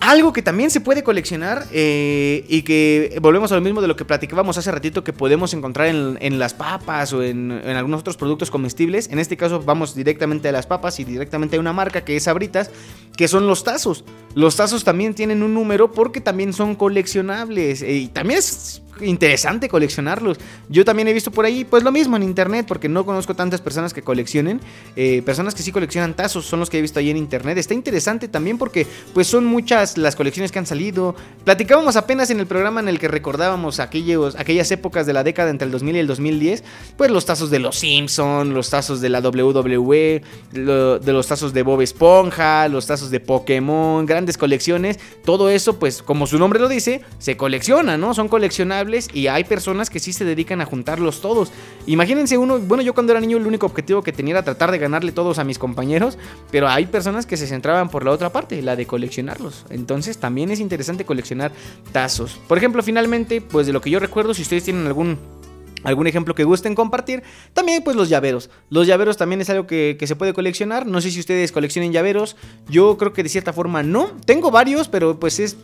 Algo que también se puede coleccionar eh, y que volvemos a lo mismo de lo que platicábamos hace ratito que podemos encontrar en, las papas o en, en, algunos otros productos comestibles. En este caso vamos directamente a las papas y directamente a una marca que es Sabritas, que son los tazos. Los tazos también tienen un número porque también son coleccionables eh, y también es interesante coleccionarlos. Yo también he visto por ahí, pues lo mismo en internet, porque no conozco tantas personas que coleccionen. Eh, personas que sí coleccionan tazos son los que he visto ahí en internet. Está interesante también porque, pues son muchas las colecciones que han salido. Platicábamos apenas en el programa en el que recordábamos aquellos, aquellas épocas de la década entre el 2000 y el 2010, pues los tazos de los Simpson, los tazos de la WWE, de los tazos de Bob Esponja, los tazos de Pokémon, grandes colecciones. Todo eso, pues como su nombre lo dice, se colecciona, ¿no? Son coleccionables y hay personas que sí se dedican a juntarlos todos. Imagínense uno, bueno, yo cuando era niño el único objetivo que tenía era tratar de ganarle todos a mis compañeros, pero hay personas que se centraban por la otra parte, la de coleccionarlos. Entonces también es interesante coleccionar tazos. Por ejemplo, finalmente, pues de lo que yo recuerdo, si ustedes tienen algún algún ejemplo que gusten compartir. También pues los llaveros. Los llaveros también es algo que, se puede coleccionar. No sé si ustedes coleccionen llaveros. Yo creo que de cierta forma no. Tengo varios, pero pues es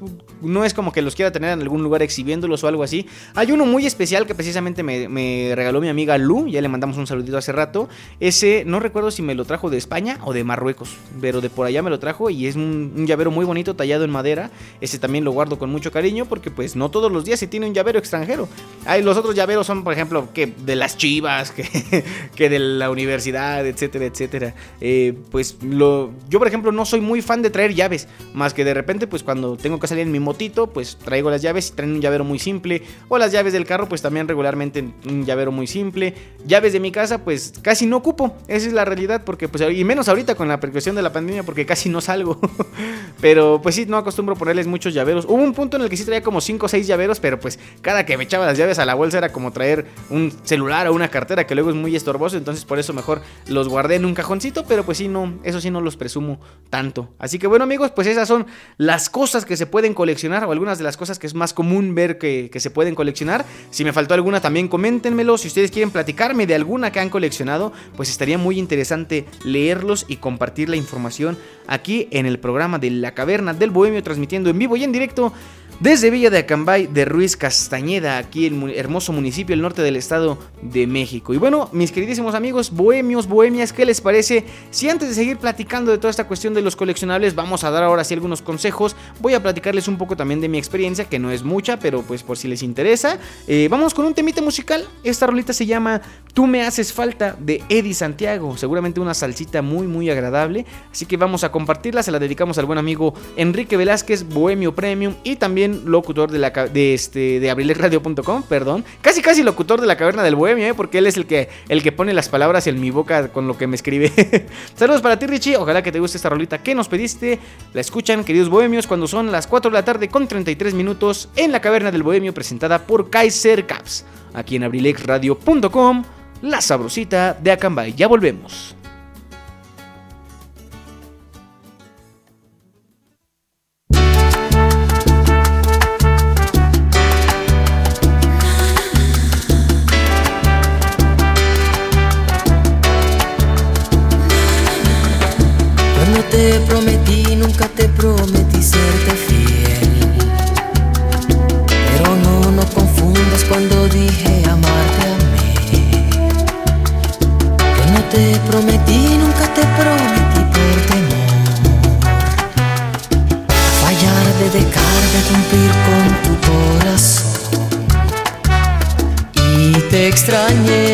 no es como que los quiera tener en algún lugar exhibiéndolos o algo así. Hay uno muy especial que precisamente me, regaló mi amiga Lu. Ya le mandamos un saludito hace rato. Ese no recuerdo si me lo trajo de España o de Marruecos. Pero de por allá me lo trajo y es un, llavero muy bonito tallado en madera. Ese también lo guardo con mucho cariño porque pues no todos los días se tiene un llavero extranjero. Hay, los otros llaveros son por ejemplo que de las chivas, <laughs> que, que de la universidad, etcétera, etcétera. Eh, pues lo, yo, por ejemplo, no soy muy fan de traer llaves, más que de repente, pues cuando tengo que salir en mi motito, pues traigo las llaves y traen un llavero muy simple. O las llaves del carro, pues también regularmente un llavero muy simple. Llaves de mi casa, pues casi no ocupo. Esa es la realidad, porque pues, y menos ahorita con la precaución de la pandemia, porque casi no salgo. <laughs> pero pues sí, no acostumbro ponerles muchos llaveros. Hubo un punto en el que sí traía como 5 o 6 llaveros, pero pues cada que me echaba las llaves a la bolsa era como traer un celular o una cartera que luego es muy estorboso, entonces por eso mejor los guardé en un cajoncito, pero pues sí, no, eso sí no los presumo tanto. Así que bueno amigos, pues esas son las cosas que se pueden coleccionar o algunas de las cosas que es más común ver que, que se pueden coleccionar. Si me faltó alguna también coméntenmelo, si ustedes quieren platicarme de alguna que han coleccionado, pues estaría muy interesante leerlos y compartir la información aquí en el programa de La Caverna del Bohemio transmitiendo en vivo y en directo desde Villa de Acambay de Ruiz Castañeda, aquí el hermoso municipio del norte del estado de México. Y bueno, mis queridísimos amigos, bohemios, bohemias, ¿qué les parece? Si antes de seguir platicando de toda esta cuestión de los coleccionables, vamos a dar ahora sí algunos consejos. Voy a platicarles un poco también de mi experiencia, que no es mucha, pero pues por si les interesa. Eh, vamos con un temita musical. Esta rolita se llama Tú me haces falta de Eddie Santiago. Seguramente una salsita muy, muy agradable. Así que vamos a compartirla. Se la dedicamos al buen amigo Enrique Velázquez, Bohemio Premium y locutor de, la, de, este, de abrilesradio.com, perdón. Casi, casi locutor de la caverna del bohemio, ¿eh? porque él es el que, el que pone las palabras en mi boca con lo que me escribe. <laughs> Saludos para ti, Richie. Ojalá que te guste esta rolita que nos pediste. La escuchan, queridos bohemios, cuando son las 4 de la tarde con 33 minutos en la caverna del bohemio, presentada por Kaiser Caps. Aquí en abrilexradio.com, la sabrosita de Acambay. Ya volvemos. te prometí serte fiel. Pero no, no confundas cuando dije amarte a mí. Yo no te prometí, nunca te prometí por temor. Fallar de dejar de cumplir con tu corazón. Y te extrañé.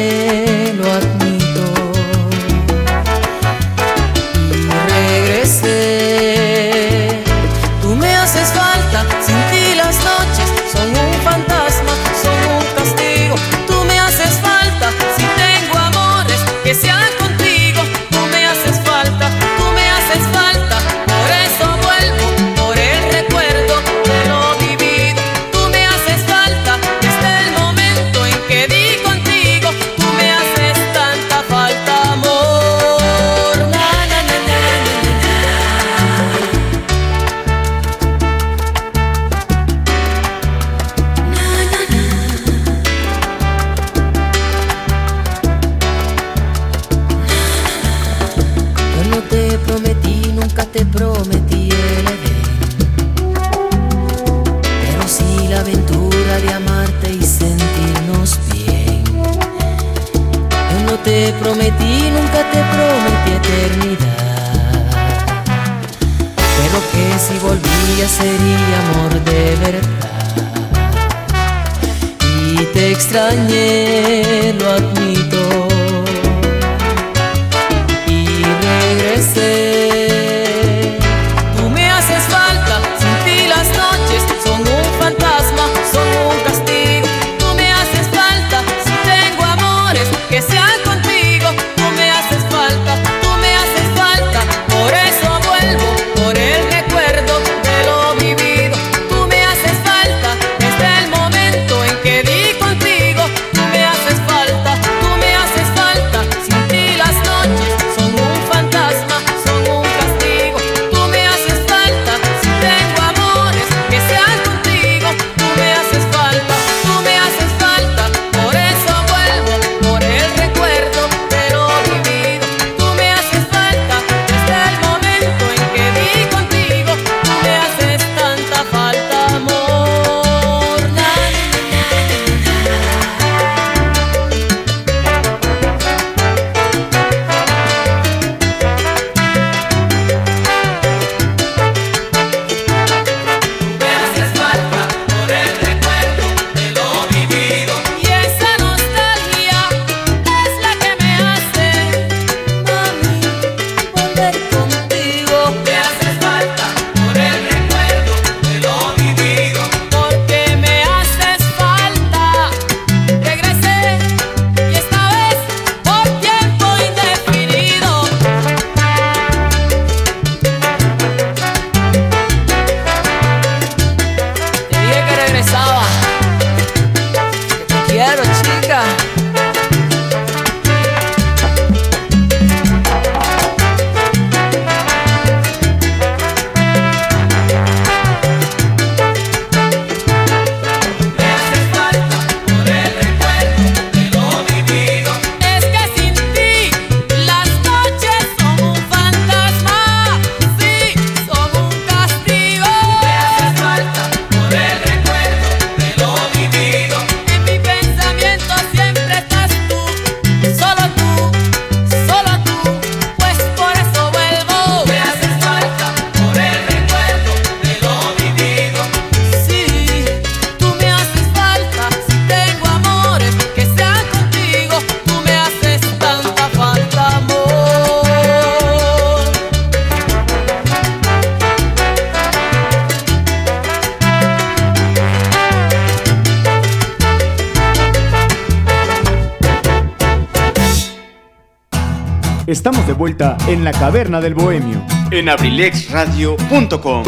en la Caverna del Bohemio en abrilexradio.com.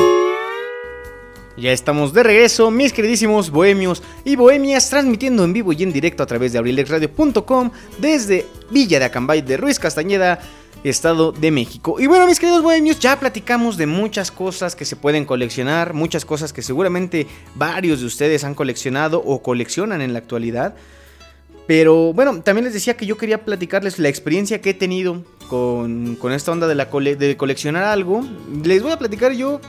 Ya estamos de regreso, mis queridísimos bohemios y bohemias, transmitiendo en vivo y en directo a través de abrilexradio.com desde Villa de Acambay de Ruiz Castañeda, Estado de México. Y bueno, mis queridos bohemios, ya platicamos de muchas cosas que se pueden coleccionar, muchas cosas que seguramente varios de ustedes han coleccionado o coleccionan en la actualidad. Pero bueno, también les decía que yo quería platicarles la experiencia que he tenido con, con esta onda de, la de coleccionar algo. Les voy a platicar yo,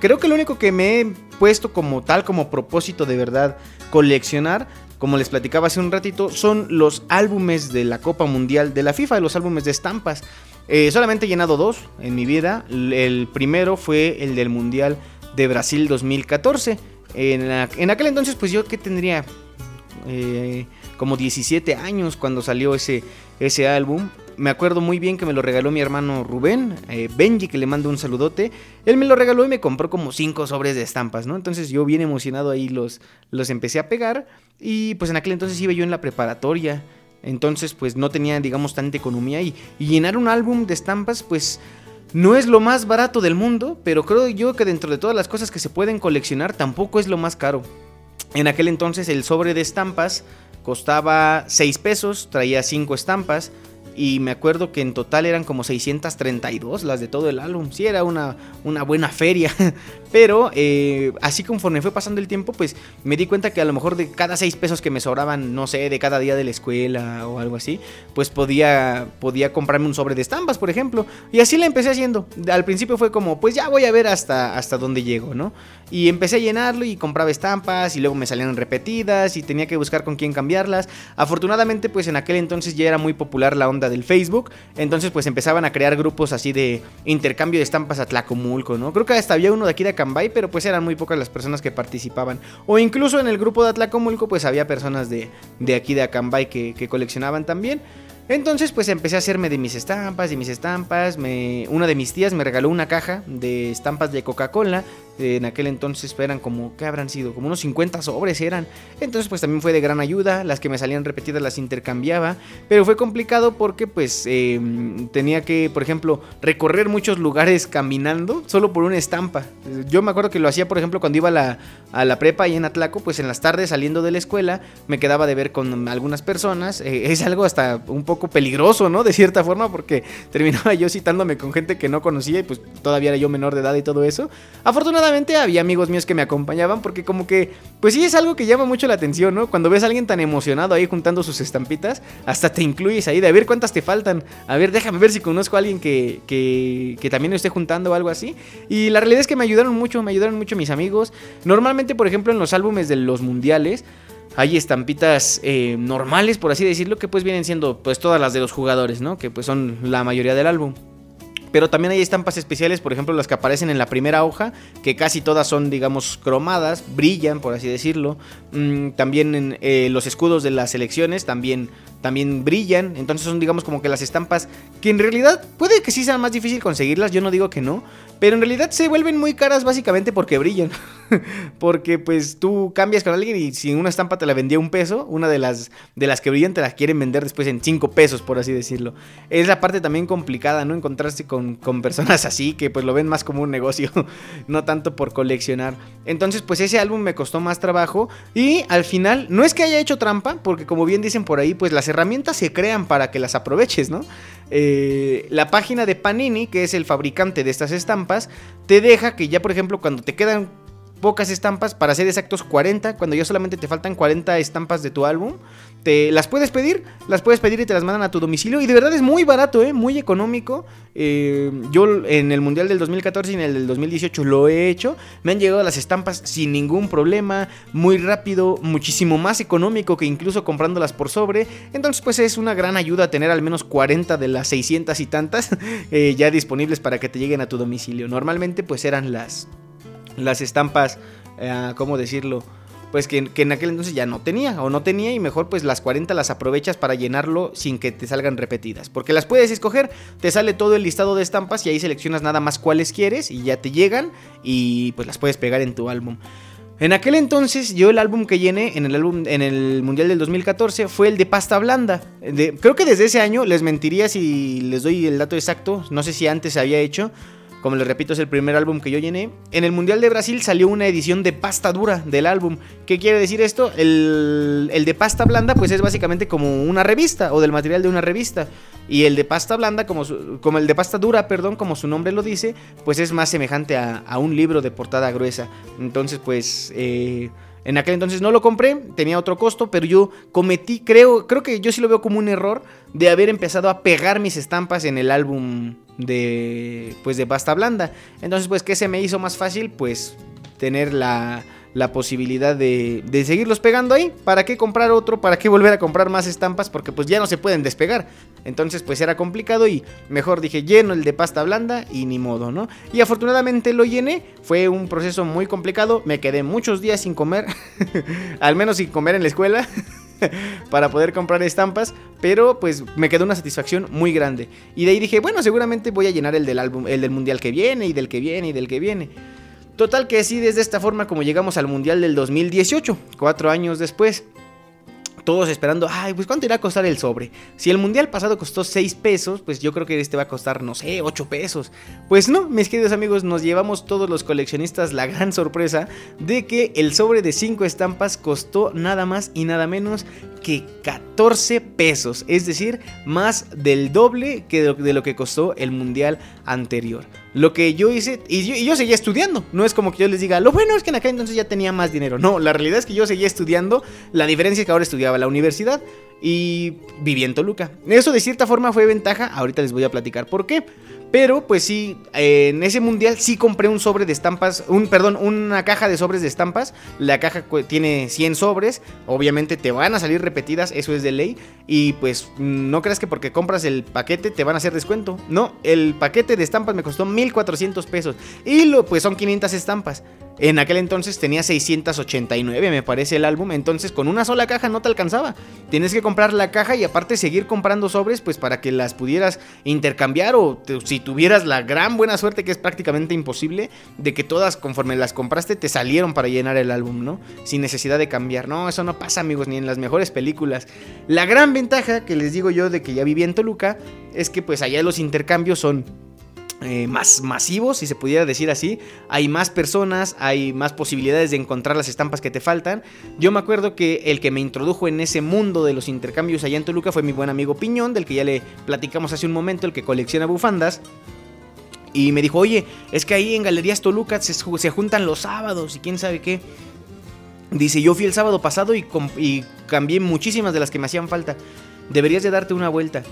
creo que lo único que me he puesto como tal, como propósito de verdad, coleccionar, como les platicaba hace un ratito, son los álbumes de la Copa Mundial de la FIFA, los álbumes de estampas. Eh, solamente he llenado dos en mi vida. El primero fue el del Mundial de Brasil 2014. En, en aquel entonces, pues yo, ¿qué tendría? Eh, como 17 años cuando salió ese, ese álbum. Me acuerdo muy bien que me lo regaló mi hermano Rubén, eh, Benji, que le mando un saludote. Él me lo regaló y me compró como 5 sobres de estampas, ¿no? Entonces yo bien emocionado ahí los, los empecé a pegar. Y pues en aquel entonces iba yo en la preparatoria. Entonces pues no tenía, digamos, tanta economía. Y, y llenar un álbum de estampas, pues no es lo más barato del mundo. Pero creo yo que dentro de todas las cosas que se pueden coleccionar, tampoco es lo más caro. En aquel entonces el sobre de estampas costaba 6 pesos, traía 5 estampas. Y me acuerdo que en total eran como 632 las de todo el álbum. Sí, era una, una buena feria. <laughs> Pero eh, así conforme fue pasando el tiempo, pues me di cuenta que a lo mejor de cada 6 pesos que me sobraban, no sé, de cada día de la escuela o algo así, pues podía, podía comprarme un sobre de estampas, por ejemplo. Y así la empecé haciendo. Al principio fue como, pues ya voy a ver hasta, hasta dónde llego, ¿no? Y empecé a llenarlo y compraba estampas y luego me salían repetidas y tenía que buscar con quién cambiarlas. Afortunadamente, pues en aquel entonces ya era muy popular la onda del Facebook. Entonces, pues empezaban a crear grupos así de intercambio de estampas a Tlacomulco, ¿no? Creo que hasta había uno de aquí de Pero pues eran muy pocas las personas que participaban. O incluso en el grupo de Atlacomulco, pues había personas de, de aquí de Acambay que, que coleccionaban también. Entonces pues empecé a hacerme de mis estampas, de mis estampas. Me, una de mis tías me regaló una caja de estampas de Coca-Cola. En aquel entonces eran como, ¿qué habrán sido? Como unos 50 sobres eran. Entonces pues también fue de gran ayuda. Las que me salían repetidas las intercambiaba. Pero fue complicado porque pues eh, tenía que, por ejemplo, recorrer muchos lugares caminando solo por una estampa. Yo me acuerdo que lo hacía, por ejemplo, cuando iba a la, a la prepa y en Atlaco, pues en las tardes saliendo de la escuela me quedaba de ver con algunas personas. Eh, es algo hasta un poco peligroso, ¿no? De cierta forma, porque terminaba yo citándome con gente que no conocía y pues todavía era yo menor de edad y todo eso. Afortunadamente había amigos míos que me acompañaban porque como que, pues sí es algo que llama mucho la atención, ¿no? Cuando ves a alguien tan emocionado ahí juntando sus estampitas, hasta te incluyes ahí de a ver cuántas te faltan. A ver, déjame ver si conozco a alguien que, que, también esté juntando o algo así. Y la realidad es que me ayudaron mucho, me ayudaron mucho mis amigos. Normalmente, por ejemplo, en los álbumes de los mundiales, hay estampitas eh, normales, por así decirlo, que pues vienen siendo pues todas las de los jugadores, ¿no? Que pues son la mayoría del álbum. Pero también hay estampas especiales, por ejemplo, las que aparecen en la primera hoja, que casi todas son, digamos, cromadas, brillan, por así decirlo. Mm, también en, eh, los escudos de las selecciones también, también brillan. Entonces son, digamos, como que las estampas que en realidad puede que sí sea más difícil conseguirlas, yo no digo que no. Pero en realidad se vuelven muy caras básicamente porque brillan. <laughs> porque pues tú cambias con alguien y si una estampa te la vendía un peso, una de las, de las que brillan te las quieren vender después en cinco pesos, por así decirlo. Es la parte también complicada, ¿no? Encontrarse con, con personas <laughs> así que pues lo ven más como un negocio, <laughs> no tanto por coleccionar. Entonces pues ese álbum me costó más trabajo y al final no es que haya hecho trampa, porque como bien dicen por ahí, pues las herramientas se crean para que las aproveches, ¿no? Eh, la página de Panini, que es el fabricante de estas estampas, te deja que ya por ejemplo cuando te quedan pocas estampas, para ser exactos 40, cuando ya solamente te faltan 40 estampas de tu álbum, te las puedes pedir, las puedes pedir y te las mandan a tu domicilio y de verdad es muy barato, ¿eh? muy económico. Eh, yo en el Mundial del 2014 y en el del 2018 lo he hecho, me han llegado las estampas sin ningún problema, muy rápido, muchísimo más económico que incluso comprándolas por sobre, entonces pues es una gran ayuda tener al menos 40 de las 600 y tantas <laughs> eh, ya disponibles para que te lleguen a tu domicilio. Normalmente pues eran las las estampas, eh, ¿cómo decirlo? Pues que, en aquel entonces ya no tenía o no tenía y mejor pues las 40 las aprovechas para llenarlo sin que te salgan repetidas. Porque las puedes escoger, te sale todo el listado de estampas y ahí seleccionas nada más cuáles quieres y ya te llegan y pues las puedes pegar en tu álbum. En aquel entonces yo el álbum que llené en el álbum en el Mundial del 2014 fue el de pasta blanda. De, creo que desde ese año les mentiría si les doy el dato exacto, no sé si antes se había hecho. Como les repito, es el primer álbum que yo llené. En el Mundial de Brasil salió una edición de pasta dura del álbum. ¿Qué quiere decir esto? El, el, de pasta blanda, pues es básicamente como una revista o del material de una revista. Y el de pasta blanda, como, su, como el de pasta dura, perdón, como su nombre lo dice, pues es más semejante a, a un libro de portada gruesa. Entonces, pues. Eh, en aquel entonces no lo compré, tenía otro costo, pero yo cometí, creo, creo que yo sí lo veo como un error de haber empezado a pegar mis estampas en el álbum de pues de pasta blanda. Entonces, pues ¿qué se me hizo más fácil? Pues tener la la posibilidad de, de seguirlos pegando ahí. ¿Para qué comprar otro? ¿Para qué volver a comprar más estampas? Porque pues ya no se pueden despegar. Entonces pues era complicado y mejor dije lleno el de pasta blanda y ni modo, ¿no? Y afortunadamente lo llené. Fue un proceso muy complicado. Me quedé muchos días sin comer. <laughs> Al menos sin comer en la escuela. <laughs> para poder comprar estampas, pero pues me quedó una satisfacción muy grande. Y de ahí dije, bueno, seguramente voy a llenar el del álbum, el del mundial que viene y del que viene y del que viene. Total que sí, desde esta forma como llegamos al mundial del 2018, cuatro años después todos esperando, ay, pues cuánto irá a costar el sobre. Si el mundial pasado costó 6 pesos, pues yo creo que este va a costar, no sé, 8 pesos. Pues no, mis queridos amigos, nos llevamos todos los coleccionistas la gran sorpresa de que el sobre de 5 estampas costó nada más y nada menos que 14 pesos. Es decir, más del doble que de lo que costó el mundial anterior. Lo que yo hice, y yo, seguía estudiando, no es como que yo les diga, lo bueno es que en aquel entonces ya tenía más dinero, no, la realidad es que yo seguía estudiando, la diferencia es que ahora estudiaba la universidad y vivía en Toluca. Eso de cierta forma fue ventaja, ahorita les voy a platicar por qué. Pero pues sí, en ese mundial sí compré un sobre de estampas, un perdón, una caja de sobres de estampas. La caja tiene 100 sobres, obviamente te van a salir repetidas, eso es de ley. Y pues no creas que porque compras el paquete te van a hacer descuento. No, el paquete de estampas me costó 1400 pesos y lo pues son 500 estampas. En aquel entonces tenía 689, me parece el álbum. Entonces, con una sola caja no te alcanzaba. Tienes que comprar la caja y aparte seguir comprando sobres, pues para que las pudieras intercambiar. O si tuvieras la gran buena suerte, que es prácticamente imposible, de que todas conforme las compraste te salieron para llenar el álbum, ¿no? Sin necesidad de cambiar. No, eso no pasa, amigos, ni en las mejores películas. La gran ventaja que les digo yo de que ya viví en Toluca es que, pues allá los intercambios son eh, más masivos, si se pudiera decir así. Hay más personas, hay más posibilidades de encontrar las estampas que te faltan. Yo me acuerdo que el que me introdujo en ese mundo de los intercambios allá en Toluca fue mi buen amigo Piñón, del que ya le platicamos hace un momento, el que colecciona bufandas. Y me dijo, oye, es que ahí en Galerías Toluca se, se juntan los sábados y quién sabe qué. Dice, yo fui el sábado pasado y, y cambié muchísimas de las que me hacían falta. Deberías de darte una vuelta.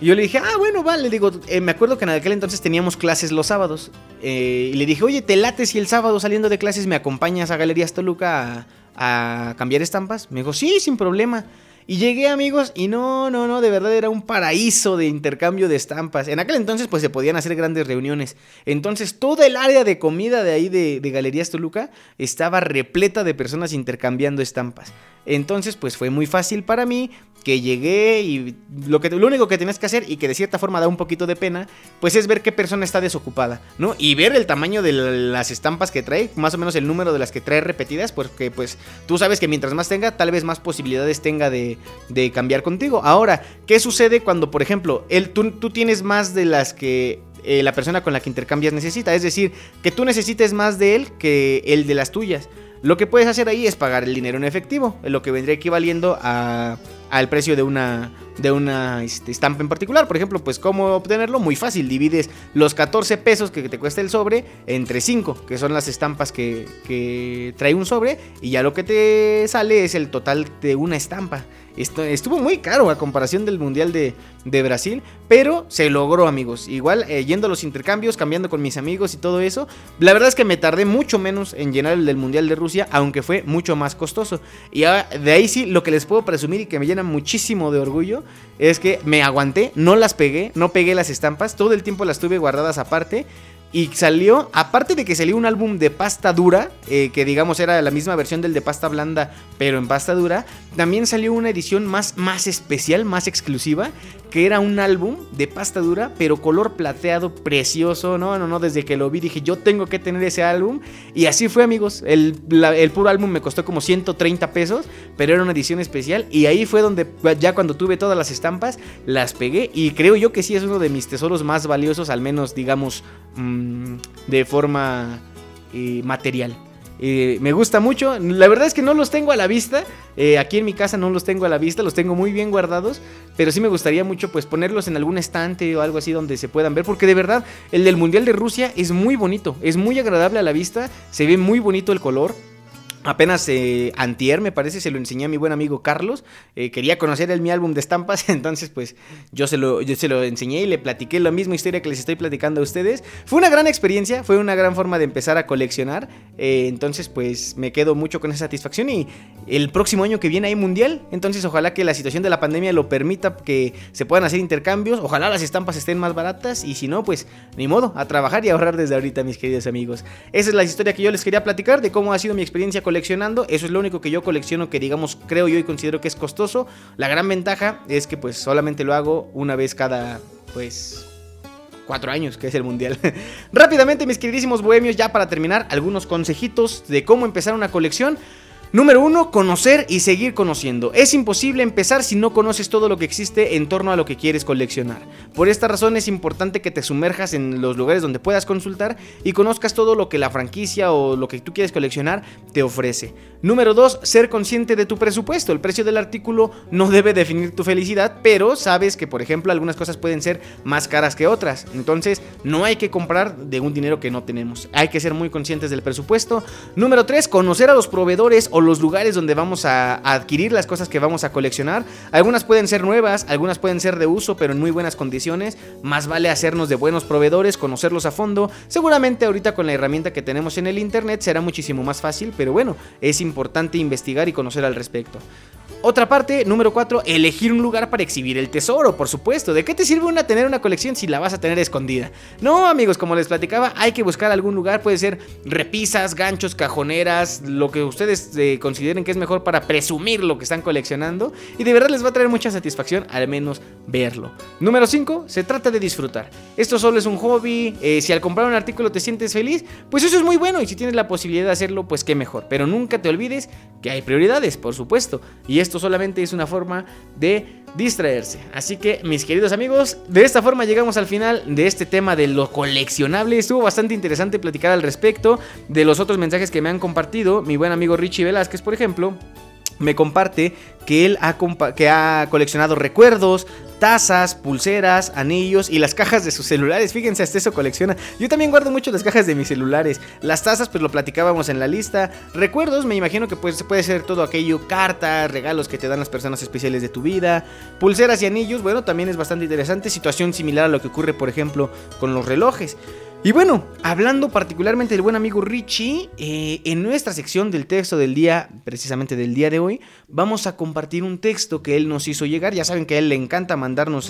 Y yo le dije, ah, bueno, vale. digo, eh, me acuerdo que en aquel entonces teníamos clases los sábados. Eh, y le dije, oye, ¿te late si el sábado saliendo de clases me acompañas a Galerías Toluca a, a cambiar estampas? Me dijo, sí, sin problema. Y llegué, amigos, y no, no, no, de verdad era un paraíso de intercambio de estampas. En aquel entonces, pues se podían hacer grandes reuniones. Entonces, toda el área de comida de ahí de, de Galerías Toluca estaba repleta de personas intercambiando estampas. Entonces, pues fue muy fácil para mí que llegué y lo, que, lo único que tienes que hacer y que de cierta forma da un poquito de pena, pues es ver qué persona está desocupada, ¿no? Y ver el tamaño de las estampas que trae, más o menos el número de las que trae repetidas, porque pues tú sabes que mientras más tenga, tal vez más posibilidades tenga de, de cambiar contigo. Ahora, ¿qué sucede cuando, por ejemplo, el, tú tienes más de las que eh, la persona con la que intercambias necesita? Es decir, que tú necesites más de él que el de las tuyas. Lo que puedes hacer ahí es pagar el dinero en efectivo, lo que vendría equivaliendo a, al precio de una, de una este, estampa en particular. Por ejemplo, pues cómo obtenerlo, muy fácil, divides los 14 pesos que te cuesta el sobre entre 5, que son las estampas que, que trae un sobre, y ya lo que te sale es el total de una estampa. Estuvo muy caro a comparación del Mundial de, Brasil, pero se logró amigos. Igual eh, yendo a los intercambios, cambiando con mis amigos y todo eso. La verdad es que me tardé mucho menos en llenar el del Mundial de Rusia, aunque fue mucho más costoso. Y de ahí sí, lo que les puedo presumir y que me llena muchísimo de orgullo es que me aguanté, no las pegué, no pegué las estampas, todo el tiempo las tuve guardadas aparte. Y salió, aparte de que salió un álbum de pasta dura, eh, que digamos era la misma versión del de pasta blanda, pero en pasta dura, también salió una edición más, más especial, más exclusiva, que era un álbum de pasta dura, pero color plateado, precioso. No, no, no, desde que lo vi dije, yo tengo que tener ese álbum. Y así fue, amigos. El, el puro álbum me costó como 130 pesos, pero era una edición especial. Y ahí fue donde, ya cuando tuve todas las estampas, las pegué. Y creo yo que sí es uno de mis tesoros más valiosos, al menos, digamos, mmm, de forma eh, material. Eh, me gusta mucho. La verdad es que no los tengo a la vista. Eh, aquí en mi casa no los tengo a la vista. Los tengo muy bien guardados. Pero sí me gustaría mucho pues ponerlos en algún estante o algo así donde se puedan ver. Porque de verdad el del Mundial de Rusia es muy bonito. Es muy agradable a la vista. Se ve muy bonito el color. Apenas eh, antier, me parece, se lo enseñé a mi buen amigo Carlos. Eh, quería conocer el mi álbum de estampas, <laughs> entonces pues yo se, lo, yo se lo enseñé y le platiqué la misma historia que les estoy platicando a ustedes. Fue una gran experiencia, fue una gran forma de empezar a coleccionar. eh, entonces pues me quedo mucho con esa satisfacción y el próximo año que viene hay mundial. Entonces ojalá que la situación de la pandemia lo permita que se puedan hacer intercambios. Ojalá las estampas estén más baratas y si no pues ni modo, a trabajar y a ahorrar desde ahorita mis queridos amigos. Esa es la historia que yo les quería platicar de cómo ha sido mi experiencia coleccionando. Eso es lo único que yo colecciono que digamos creo yo y considero que es costoso. La gran ventaja es que pues solamente lo hago una vez cada pues cuatro años, que es el mundial. <laughs> Rápidamente, mis queridísimos bohemios, ya para terminar, algunos consejitos de cómo empezar una colección. Número uno, conocer y seguir conociendo. Es imposible empezar si no conoces todo lo que existe en torno a lo que quieres coleccionar. Por esta razón es importante que te sumerjas en los lugares donde puedas consultar y conozcas todo lo que la franquicia o lo que tú quieres coleccionar te ofrece. Número dos, ser consciente de tu presupuesto. El precio del artículo no debe definir tu felicidad, pero sabes que por ejemplo algunas cosas pueden ser más caras que otras. Entonces no hay que comprar de un dinero que no tenemos. Hay que ser muy conscientes del presupuesto. Número tres, conocer a los proveedores o los lugares donde vamos a, a adquirir las cosas que vamos a coleccionar. Algunas pueden ser nuevas, algunas pueden ser de uso, pero en muy buenas condiciones. Más vale hacernos de buenos proveedores, conocerlos a fondo. Seguramente ahorita con la herramienta que tenemos en el internet será muchísimo más fácil, pero bueno, es importante investigar y conocer al respecto. Otra parte, número 4, elegir un lugar para exhibir el tesoro, por supuesto. ¿De qué te sirve una tener una colección si la vas a tener escondida? No, amigos, como les platicaba, hay que buscar algún lugar, puede ser repisas, ganchos, cajoneras, lo que ustedes eh, consideren que es mejor para presumir lo que están coleccionando y de verdad les va a traer mucha satisfacción al menos verlo. Número 5, se trata de disfrutar. Esto solo es un hobby, eh, si al comprar un artículo te sientes feliz, pues eso es muy bueno y si tienes la posibilidad de hacerlo, pues qué mejor. Pero nunca te olvides que hay prioridades, por supuesto, y esto solamente es una forma de distraerse. Así que, mis queridos amigos, de esta forma llegamos al final de este tema de lo coleccionable. Estuvo bastante interesante platicar al respecto de los otros mensajes que me han compartido. Mi buen amigo Richie Velázquez, por ejemplo, me comparte que él ha, que ha coleccionado recuerdos, tazas, pulseras, anillos y las cajas de sus celulares. Fíjense, hasta eso colecciona. Yo también guardo mucho las cajas de mis celulares. Las tazas, pues lo platicábamos en la lista. Recuerdos, me imagino que pues, puede ser todo aquello, cartas, regalos que te dan las personas especiales de tu vida. Pulseras y anillos, bueno, también es bastante interesante. Situación similar a lo que ocurre, por ejemplo, con los relojes. Y bueno, hablando particularmente del buen amigo Richie, eh, en nuestra sección del texto del día, precisamente del día de hoy, vamos a compartir un texto que él nos hizo llegar. Ya saben que a él le encanta mandarnos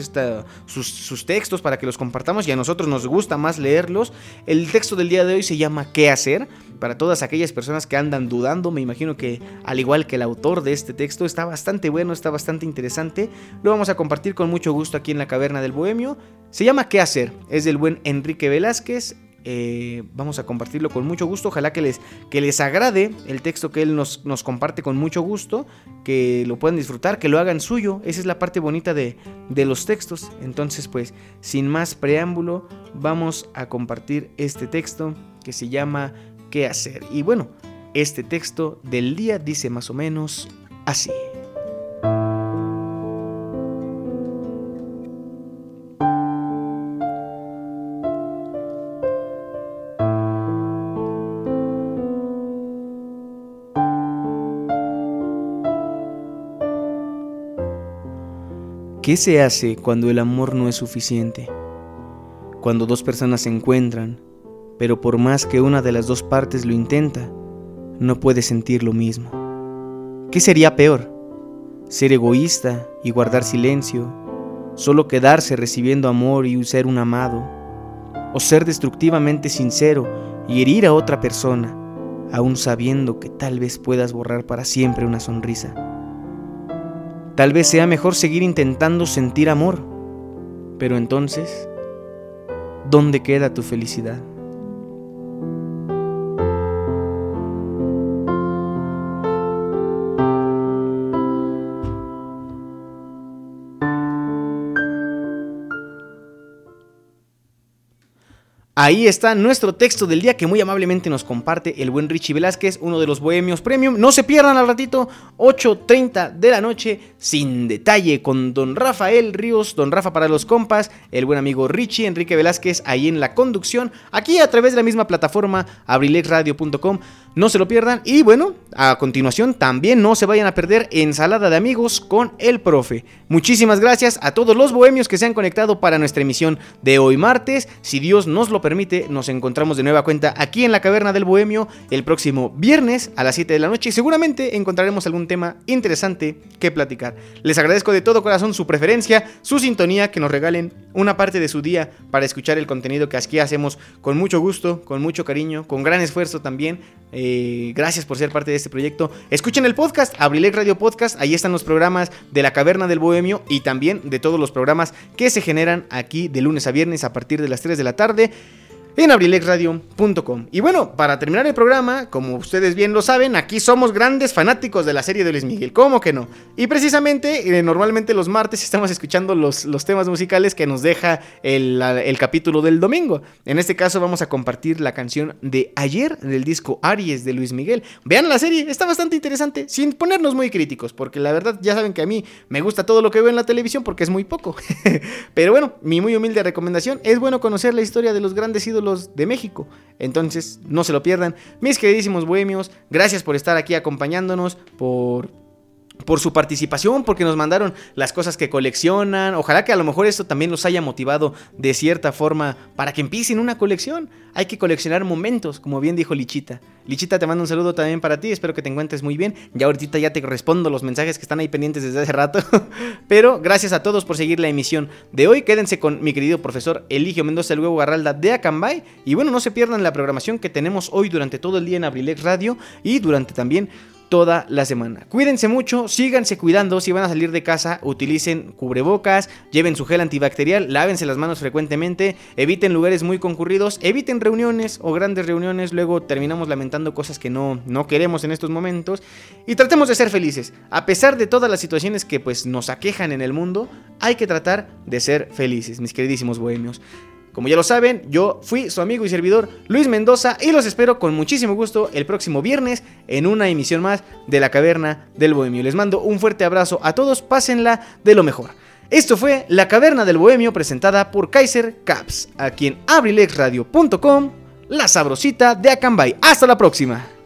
sus textos para que los compartamos y a nosotros nos gusta más leerlos. El texto del día de hoy se llama ¿Qué hacer? Para todas aquellas personas que andan dudando, me imagino que al igual que el autor de este texto, está bastante bueno, está bastante interesante. Lo vamos a compartir con mucho gusto aquí en la Caverna del Bohemio. Se llama ¿Qué hacer? Es del buen Enrique Velázquez. Eh, vamos a compartirlo con mucho gusto. Ojalá que les, que les agrade el texto que él nos, nos comparte con mucho gusto. Que lo puedan disfrutar, que lo hagan suyo. Esa es la parte bonita de, de los textos. Entonces, pues, sin más preámbulo, vamos a compartir este texto que se llama ¿Qué hacer? Y bueno, este texto del día dice más o menos así. ¿Qué se hace cuando el amor no es suficiente? Cuando dos personas se encuentran, pero por más que una de las dos partes lo intenta, no puede sentir lo mismo. ¿Qué sería peor? ¿Ser egoísta y guardar silencio? ¿Solo quedarse recibiendo amor y ser un amado? ¿O ser destructivamente sincero y herir a otra persona, aún sabiendo que tal vez puedas borrar para siempre una sonrisa? Tal vez sea mejor seguir intentando sentir amor, pero entonces, ¿dónde queda tu felicidad? Ahí está nuestro texto del día que muy amablemente nos comparte el buen Richie Velázquez, uno de los bohemios premium. No se pierdan al ratito, 8.30 de la noche, sin detalle, con don Rafael Ríos, don Rafa para los compas, el buen amigo Richie, Enrique Velázquez, ahí en la conducción, aquí a través de la misma plataforma, abrilexradio.com. No se lo pierdan. Y bueno, a continuación también no se vayan a perder Ensalada de Amigos con el profe. Muchísimas gracias a todos los bohemios que se han conectado para nuestra emisión de hoy martes. Si Dios nos lo permite, nos encontramos de nueva cuenta aquí en la Caverna del Bohemio el próximo viernes a las 7 de la noche y seguramente encontraremos algún tema interesante que platicar. Les agradezco de todo corazón su preferencia, su sintonía, que nos regalen una parte de su día para escuchar el contenido que aquí hacemos con mucho gusto, con mucho cariño, con gran esfuerzo también. Eh, gracias por ser parte de este proyecto. Escuchen el podcast, Abrilec Radio Podcast. Ahí están los programas de la Caverna del Bohemio y también de todos los programas que se generan aquí de lunes a viernes a partir de las 3 de la tarde en abrilexradio.com. Y bueno, para terminar el programa, como ustedes bien lo saben, aquí somos grandes fanáticos de la serie de Luis Miguel, ¿cómo que no? Y precisamente, eh, normalmente los martes <laughs> estamos escuchando los, los temas musicales que nos deja el, el, capítulo del domingo. En este caso vamos a compartir la canción de ayer del disco Aries de Luis Miguel. Vean la serie, está bastante interesante, sin ponernos muy críticos, porque la verdad ya saben que a mí me gusta todo lo que veo en la televisión porque es muy poco. <laughs> Pero bueno, mi muy humilde recomendación, es bueno conocer la historia de los grandes ídolos de México. Entonces, no se lo pierdan. Mis queridísimos bohemios, gracias por estar aquí acompañándonos, por por su participación, porque nos mandaron las cosas que coleccionan. Ojalá que a lo mejor esto también los haya motivado de cierta forma para que empiecen una colección. Hay que coleccionar momentos, como bien dijo Lichita. Lichita, te mando un saludo también para ti, espero que te encuentres muy bien. Ya ahorita ya te respondo los mensajes que están ahí pendientes desde hace rato. <laughs> Pero gracias a todos por seguir la emisión de hoy. Quédense con mi querido profesor Eligio Mendoza, el huevo Garralda de Acambay. Y bueno, no se pierdan la programación que tenemos hoy durante todo el día en Abrilex Radio y durante también toda la semana. Cuídense mucho, síganse cuidando, si van a salir de casa, utilicen cubrebocas, lleven su gel antibacterial, lávense las manos frecuentemente, eviten lugares muy concurridos, eviten reuniones o grandes reuniones, luego terminamos lamentando cosas que no, no queremos en estos momentos y tratemos de ser felices. A pesar de todas las situaciones que pues nos aquejan en el mundo, hay que tratar de ser felices, mis queridísimos bohemios. Como ya lo saben, yo fui su amigo y servidor Luis Mendoza y los espero con muchísimo gusto el próximo viernes en una emisión más de La Caverna del Bohemio. Les mando un fuerte abrazo a todos, pásenla de lo mejor. Esto fue La Caverna del Bohemio presentada por Kaiser Caps, aquí en abrilexradio.com, la sabrosita de Acambay. Hasta la próxima.